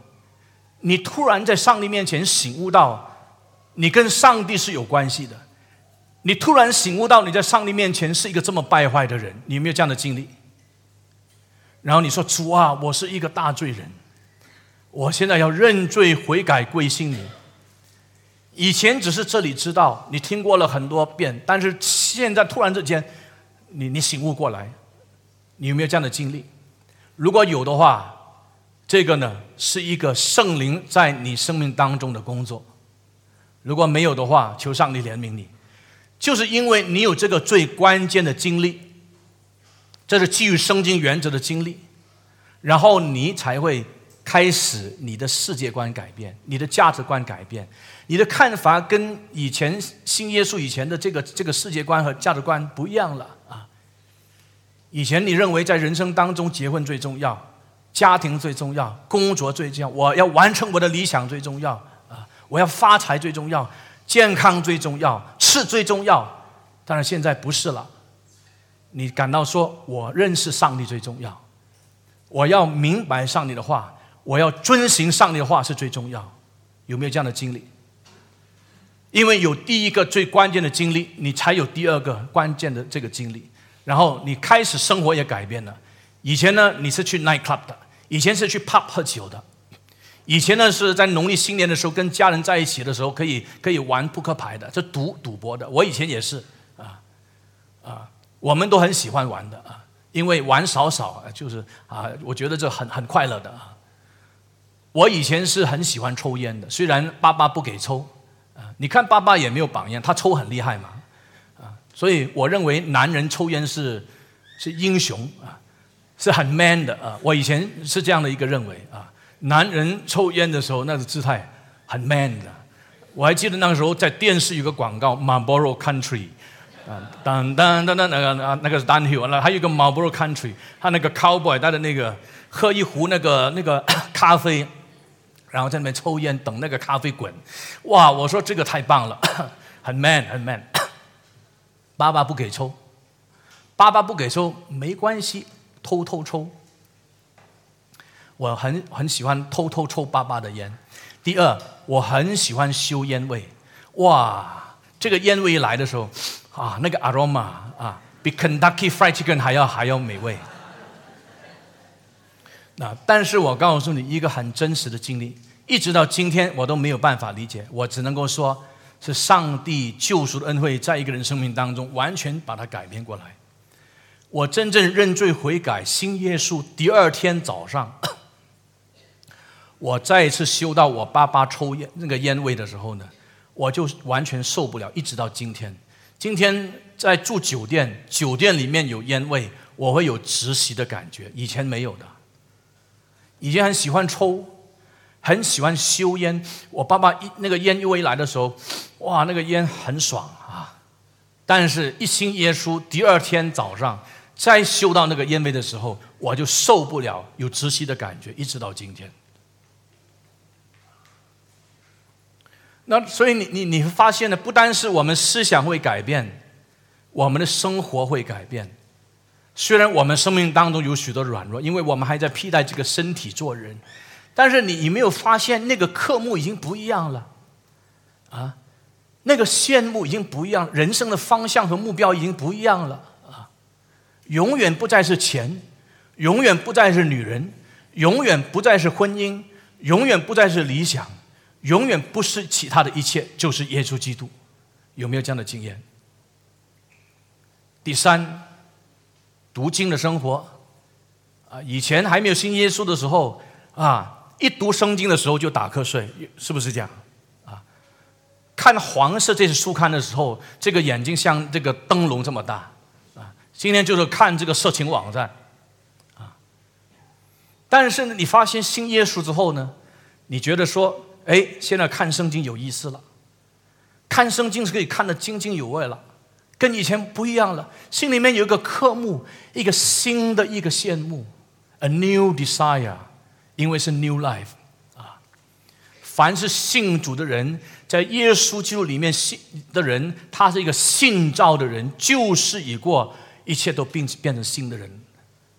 你突然在上帝面前醒悟到，你跟上帝是有关系的。你突然醒悟到你在上帝面前是一个这么败坏的人。你有没有这样的经历？然后你说主啊，我是一个大罪人，我现在要认罪悔改归信你。以前只是这里知道，你听过了很多遍，但是现在突然之间，你你醒悟过来，你有没有这样的经历？如果有的话，这个呢是一个圣灵在你生命当中的工作。如果没有的话，求上帝怜悯你。就是因为你有这个最关键的经历，这是基于圣经原则的经历，然后你才会开始你的世界观改变，你的价值观改变，你的看法跟以前信耶稣以前的这个这个世界观和价值观不一样了啊！以前你认为在人生当中结婚最重要。家庭最重要，工作最重要，我要完成我的理想最重要啊！我要发财最重要，健康最重要，吃最重要。但是现在不是了，你感到说我认识上帝最重要，我要明白上帝的话，我要遵行上帝的话是最重要。有没有这样的经历？因为有第一个最关键的经历，你才有第二个关键的这个经历，然后你开始生活也改变了。以前呢，你是去 night club 的。以前是去 pub 喝酒的，以前呢是在农历新年的时候跟家人在一起的时候可以可以玩扑克牌的，这赌赌博的。我以前也是啊啊，我们都很喜欢玩的啊，因为玩少少就是啊，我觉得这很很快乐的啊。我以前是很喜欢抽烟的，虽然爸爸不给抽啊，你看爸爸也没有榜样，他抽很厉害嘛啊，所以我认为男人抽烟是是英雄啊。是很 man 的啊！我以前是这样的一个认为啊，男人抽烟的时候那个姿态很 man 的。我还记得那个时候在电视有个广告，Marlboro Country，啊，当当当当那个啊那个是 Dunhill，那还有一个 Marlboro Country，他那个 cowboy 带的那个喝一壶那个那个 (coughs) 咖啡，然后在那边抽烟等那个咖啡滚，哇！我说这个太棒了，(coughs) 很 man 很 man。(coughs) 爸爸不给抽，爸爸不给抽没关系。偷偷抽，我很很喜欢偷偷抽爸爸的烟。第二，我很喜欢嗅烟味。哇，这个烟味来的时候，啊，那个 aroma 啊，比 Kentucky Fried Chicken 还要还要美味。那但是我告诉你一个很真实的经历，一直到今天我都没有办法理解。我只能够说，是上帝救赎的恩惠，在一个人生命当中完全把它改变过来。我真正认罪悔改，信耶稣。第二天早上，我再一次嗅到我爸爸抽烟那个烟味的时候呢，我就完全受不了。一直到今天，今天在住酒店，酒店里面有烟味，我会有窒息的感觉，以前没有的。以前很喜欢抽，很喜欢修烟。我爸爸一那个烟味来的时候，哇，那个烟很爽啊！但是，一信耶稣，第二天早上。再嗅到那个烟味的时候，我就受不了，有窒息的感觉，一直到今天。那所以你你你会发现呢？不单是我们思想会改变，我们的生活会改变。虽然我们生命当中有许多软弱，因为我们还在替代这个身体做人，但是你你没有发现那个科目已经不一样了啊？那个羡慕已经不一样，人生的方向和目标已经不一样了啊。永远不再是钱，永远不再是女人，永远不再是婚姻，永远不再是理想，永远不是其他的一切，就是耶稣基督。有没有这样的经验？第三，读经的生活啊，以前还没有信耶稣的时候啊，一读圣经的时候就打瞌睡，是不是这样？啊，看黄色这些书刊的时候，这个眼睛像这个灯笼这么大。啊今天就是看这个色情网站，啊！但是，你发现信耶稣之后呢，你觉得说，哎，现在看圣经有意思了，看圣经是可以看得津津有味了，跟以前不一样了。心里面有一个科目，一个新的一个羡慕，a new desire，因为是 new life 啊。凡是信主的人，在耶稣基督里面信的人，他是一个信造的人，旧事已过。一切都变变成新的人，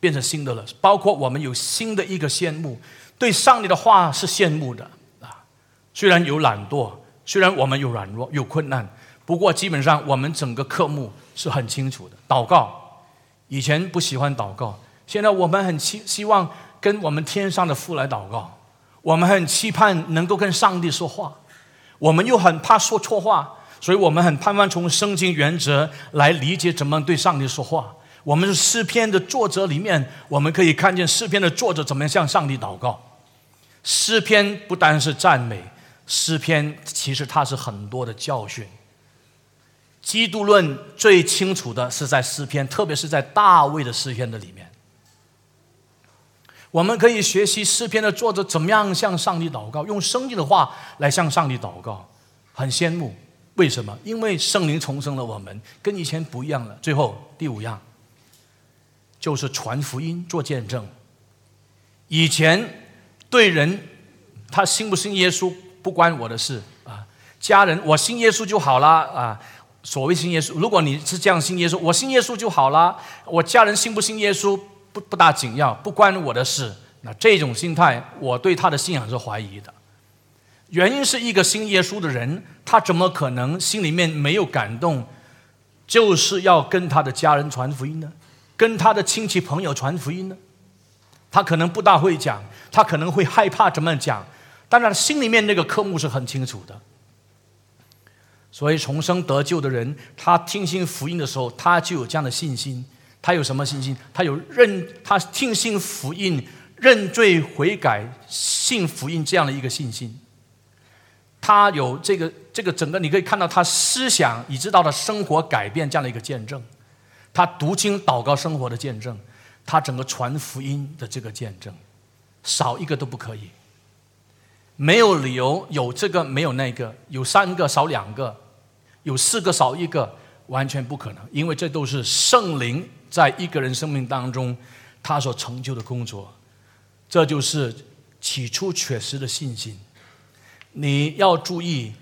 变成新的了。包括我们有新的一个羡慕，对上帝的话是羡慕的啊。虽然有懒惰，虽然我们有软弱、有困难，不过基本上我们整个科目是很清楚的。祷告，以前不喜欢祷告，现在我们很希希望跟我们天上的父来祷告。我们很期盼能够跟上帝说话，我们又很怕说错话。所以我们很盼望从圣经原则来理解怎么对上帝说话。我们是诗篇的作者里面，我们可以看见诗篇的作者怎么样向上帝祷告。诗篇不单是赞美，诗篇其实它是很多的教训。基督论最清楚的是在诗篇，特别是在大卫的诗篇的里面。我们可以学习诗篇的作者怎么样向上帝祷告，用生命的话来向上帝祷告，很羡慕。为什么？因为圣灵重生了我们，跟以前不一样了。最后第五样，就是传福音、做见证。以前对人，他信不信耶稣不关我的事啊。家人，我信耶稣就好了啊。所谓信耶稣，如果你是这样信耶稣，我信耶稣就好了。我家人信不信耶稣？不不大紧要，不关我的事。那这种心态，我对他的信仰是怀疑的。原因是一个信耶稣的人，他怎么可能心里面没有感动，就是要跟他的家人传福音呢？跟他的亲戚朋友传福音呢？他可能不大会讲，他可能会害怕怎么讲，当然心里面那个科目是很清楚的。所以重生得救的人，他听信福音的时候，他就有这样的信心。他有什么信心？他有认，他听信福音、认罪悔改、信福音这样的一个信心。他有这个这个整个，你可以看到他思想已知道的生活改变这样的一个见证。他读经祷告生活的见证，他整个传福音的这个见证，少一个都不可以。没有理由有这个没有那个，有三个少两个，有四个少一个，完全不可能，因为这都是圣灵。在一个人生命当中，他所成就的工作，这就是起初确实的信心。你要注意，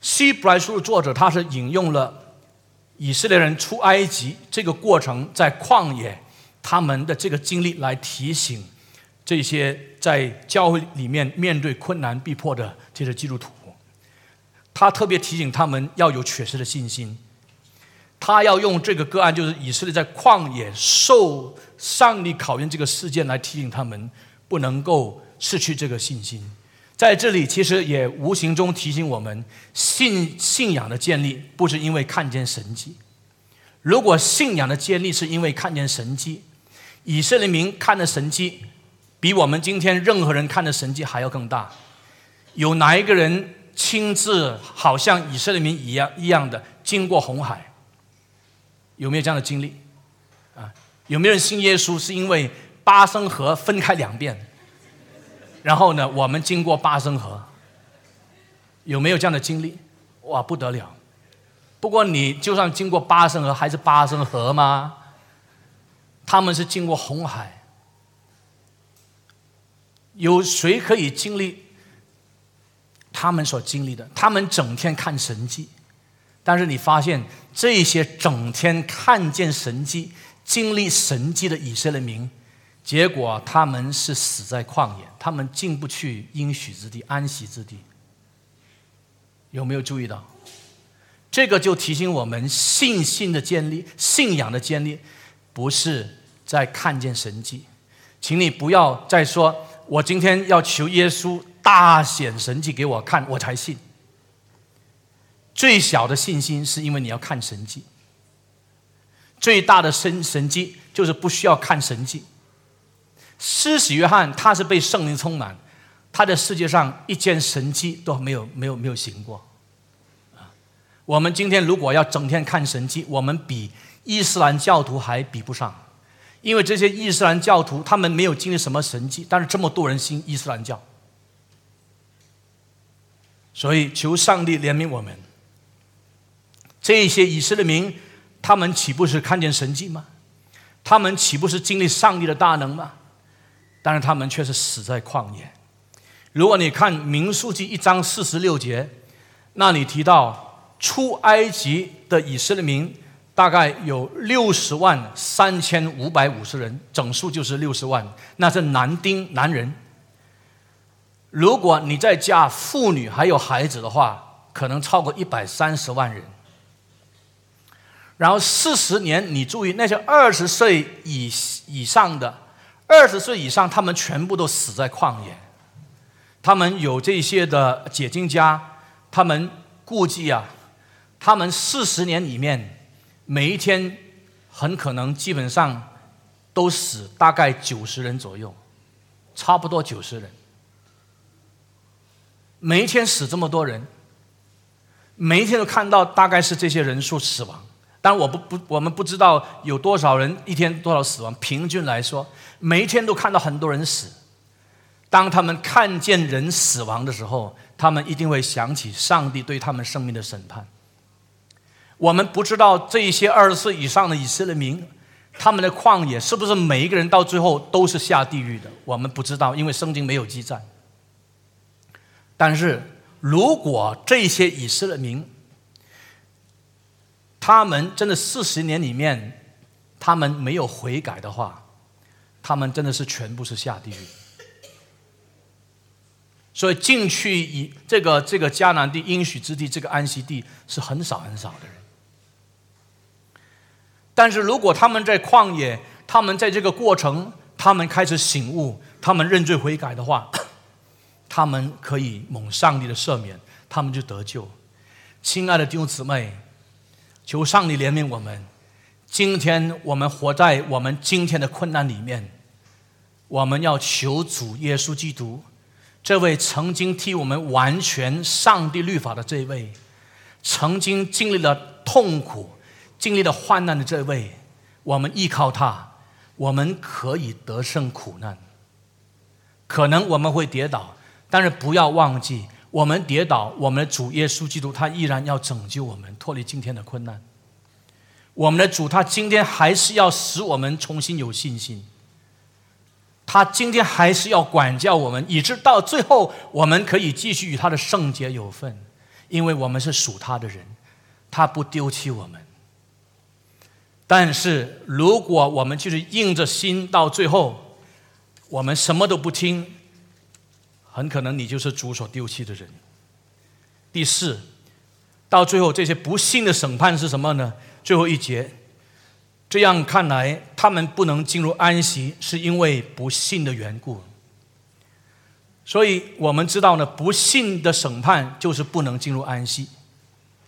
希伯来书的作者他是引用了以色列人出埃及这个过程，在旷野他们的这个经历来提醒这些在教会里面面对困难逼迫的这些基督徒。他特别提醒他们要有确实的信心。他要用这个个案，就是以色列在旷野受上帝考验这个事件，来提醒他们不能够失去这个信心。在这里，其实也无形中提醒我们，信信仰的建立不是因为看见神迹。如果信仰的建立是因为看见神迹，以色列民看的神迹比我们今天任何人看的神迹还要更大。有哪一个人亲自好像以色列民一样一样的经过红海？有没有这样的经历？啊，有没有人信耶稣是因为八生河分开两遍？然后呢，我们经过八生河，有没有这样的经历？哇，不得了！不过你就算经过八生河，还是八生河吗？他们是经过红海，有谁可以经历他们所经历的？他们整天看神迹。但是你发现这些整天看见神迹、经历神迹的以色列民，结果他们是死在旷野，他们进不去应许之地、安息之地。有没有注意到？这个就提醒我们，信心的建立、信仰的建立，不是在看见神迹。请你不要再说，我今天要求耶稣大显神迹给我看，我才信。最小的信心是因为你要看神迹，最大的神神迹就是不需要看神迹。施洗约翰他是被圣灵充满，他在世界上一件神迹都没有没有没有行过。啊，我们今天如果要整天看神迹，我们比伊斯兰教徒还比不上，因为这些伊斯兰教徒他们没有经历什么神迹，但是这么多人信伊斯兰教，所以求上帝怜悯我们。这些以色列民，他们岂不是看见神迹吗？他们岂不是经历上帝的大能吗？但是他们却是死在旷野。如果你看民数记一章四十六节，那里提到出埃及的以色列民大概有六十万三千五百五十人，整数就是六十万，那是男丁男人。如果你再加妇女还有孩子的话，可能超过一百三十万人。然后四十年，你注意那些二十岁以以上的，二十岁以上，他们全部都死在旷野。他们有这些的解经家，他们估计啊，他们四十年里面，每一天很可能基本上都死大概九十人左右，差不多九十人。每一天死这么多人，每一天都看到大概是这些人数死亡。但，我不不，我们不知道有多少人一天多少死亡。平均来说，每一天都看到很多人死。当他们看见人死亡的时候，他们一定会想起上帝对他们生命的审判。我们不知道这一些二十岁以上的以色列民，他们的旷野是不是每一个人到最后都是下地狱的？我们不知道，因为圣经没有记载。但是如果这些以色列民，他们真的四十年里面，他们没有悔改的话，他们真的是全部是下地狱。所以进去以这个这个迦南地应许之地这个安息地是很少很少的人。但是如果他们在旷野，他们在这个过程，他们开始醒悟，他们认罪悔改的话，他们可以蒙上帝的赦免，他们就得救。亲爱的弟兄姊妹。求上帝怜悯我们。今天我们活在我们今天的困难里面，我们要求主耶稣基督，这位曾经替我们完全上帝律法的这位，曾经经历了痛苦、经历了患难的这位，我们依靠他，我们可以得胜苦难。可能我们会跌倒，但是不要忘记。我们跌倒，我们的主耶稣基督他依然要拯救我们，脱离今天的困难。我们的主他今天还是要使我们重新有信心，他今天还是要管教我们，以致到最后我们可以继续与他的圣洁有份，因为我们是属他的人，他不丢弃我们。但是如果我们就是硬着心到最后，我们什么都不听。很可能你就是主所丢弃的人。第四，到最后这些不幸的审判是什么呢？最后一节，这样看来，他们不能进入安息，是因为不幸的缘故。所以我们知道呢，不幸的审判就是不能进入安息，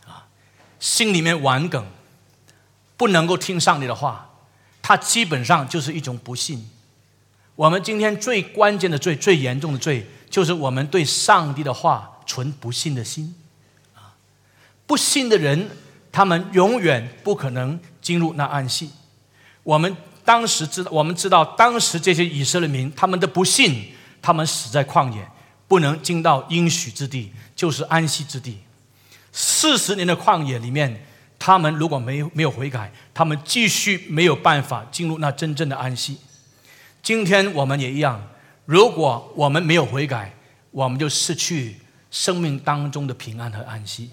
啊，心里面顽梗，不能够听上帝的话，它基本上就是一种不幸。我们今天最关键的罪、最严重的罪。就是我们对上帝的话存不信的心，啊，不信的人，他们永远不可能进入那安息。我们当时知道，我们知道当时这些以色列民，他们的不信，他们死在旷野，不能进到应许之地，就是安息之地。四十年的旷野里面，他们如果没有没有悔改，他们继续没有办法进入那真正的安息。今天我们也一样。如果我们没有悔改，我们就失去生命当中的平安和安息。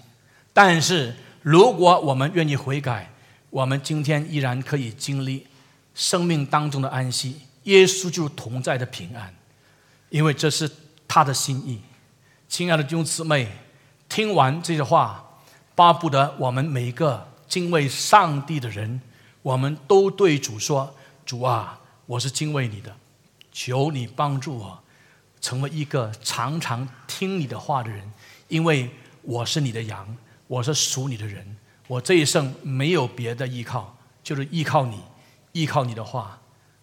但是，如果我们愿意悔改，我们今天依然可以经历生命当中的安息。耶稣就是同在的平安，因为这是他的心意。亲爱的弟兄姊妹，听完这些话，巴不得我们每一个敬畏上帝的人，我们都对主说：“主啊，我是敬畏你的。”求你帮助我，成为一个常常听你的话的人，因为我是你的羊，我是属你的人，我这一生没有别的依靠，就是依靠你，依靠你的话，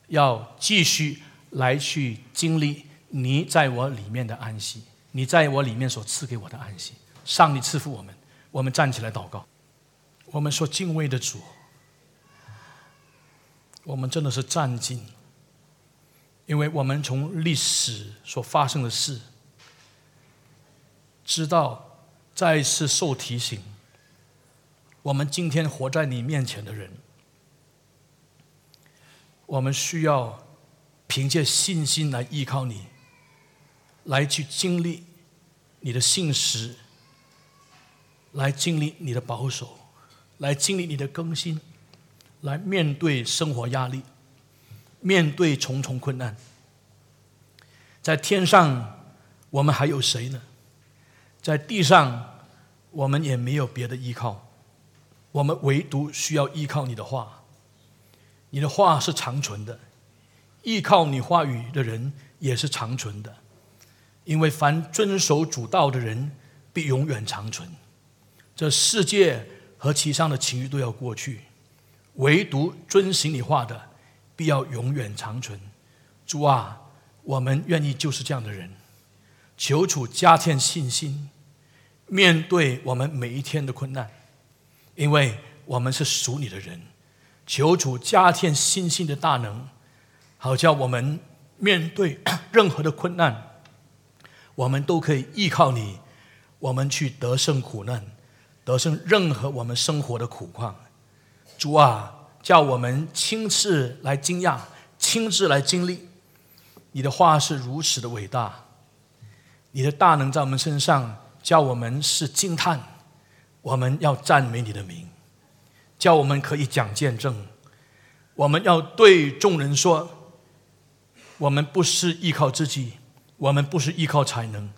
要继续来去经历你在我里面的安息，你在我里面所赐给我的安息。上帝赐福我们，我们站起来祷告，我们说敬畏的主，我们真的是站敬。因为我们从历史所发生的事，知道再一次受提醒，我们今天活在你面前的人，我们需要凭借信心来依靠你，来去经历你的信实，来经历你的保守，来经历你的更新，来面对生活压力。面对重重困难，在天上我们还有谁呢？在地上我们也没有别的依靠，我们唯独需要依靠你的话。你的话是长存的，依靠你话语的人也是长存的，因为凡遵守主道的人必永远长存。这世界和其上的情欲都要过去，唯独遵行你话的。必要永远长存，主啊，我们愿意就是这样的人。求主加添信心，面对我们每一天的困难，因为我们是属你的人。求主加添信心的大能，好叫我们面对 (coughs) 任何的困难，我们都可以依靠你，我们去得胜苦难，得胜任何我们生活的苦况。主啊，叫我们亲自来惊讶，亲自来经历。你的话是如此的伟大，你的大能在我们身上，叫我们是惊叹。我们要赞美你的名，叫我们可以讲见证。我们要对众人说：我们不是依靠自己，我们不是依靠才能，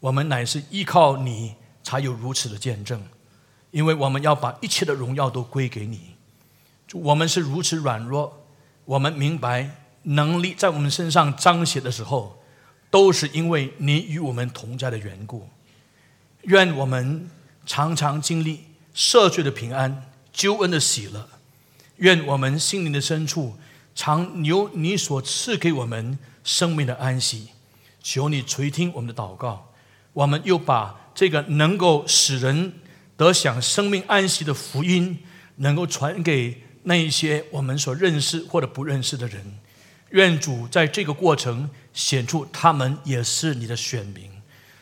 我们乃是依靠你，才有如此的见证。因为我们要把一切的荣耀都归给你。我们是如此软弱，我们明白。能力在我们身上彰显的时候，都是因为你与我们同在的缘故。愿我们常常经历赦罪的平安、救恩的喜乐。愿我们心灵的深处常有你所赐给我们生命的安息。求你垂听我们的祷告。我们又把这个能够使人得享生命安息的福音，能够传给那一些我们所认识或者不认识的人。愿主在这个过程显出他们也是你的选民。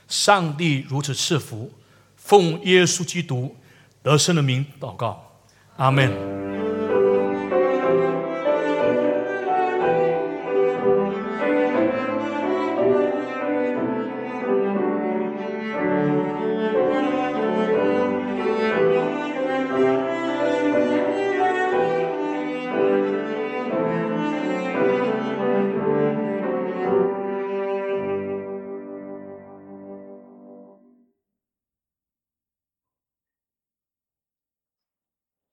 上帝如此赐福，奉耶稣基督得胜的名祷告，阿门。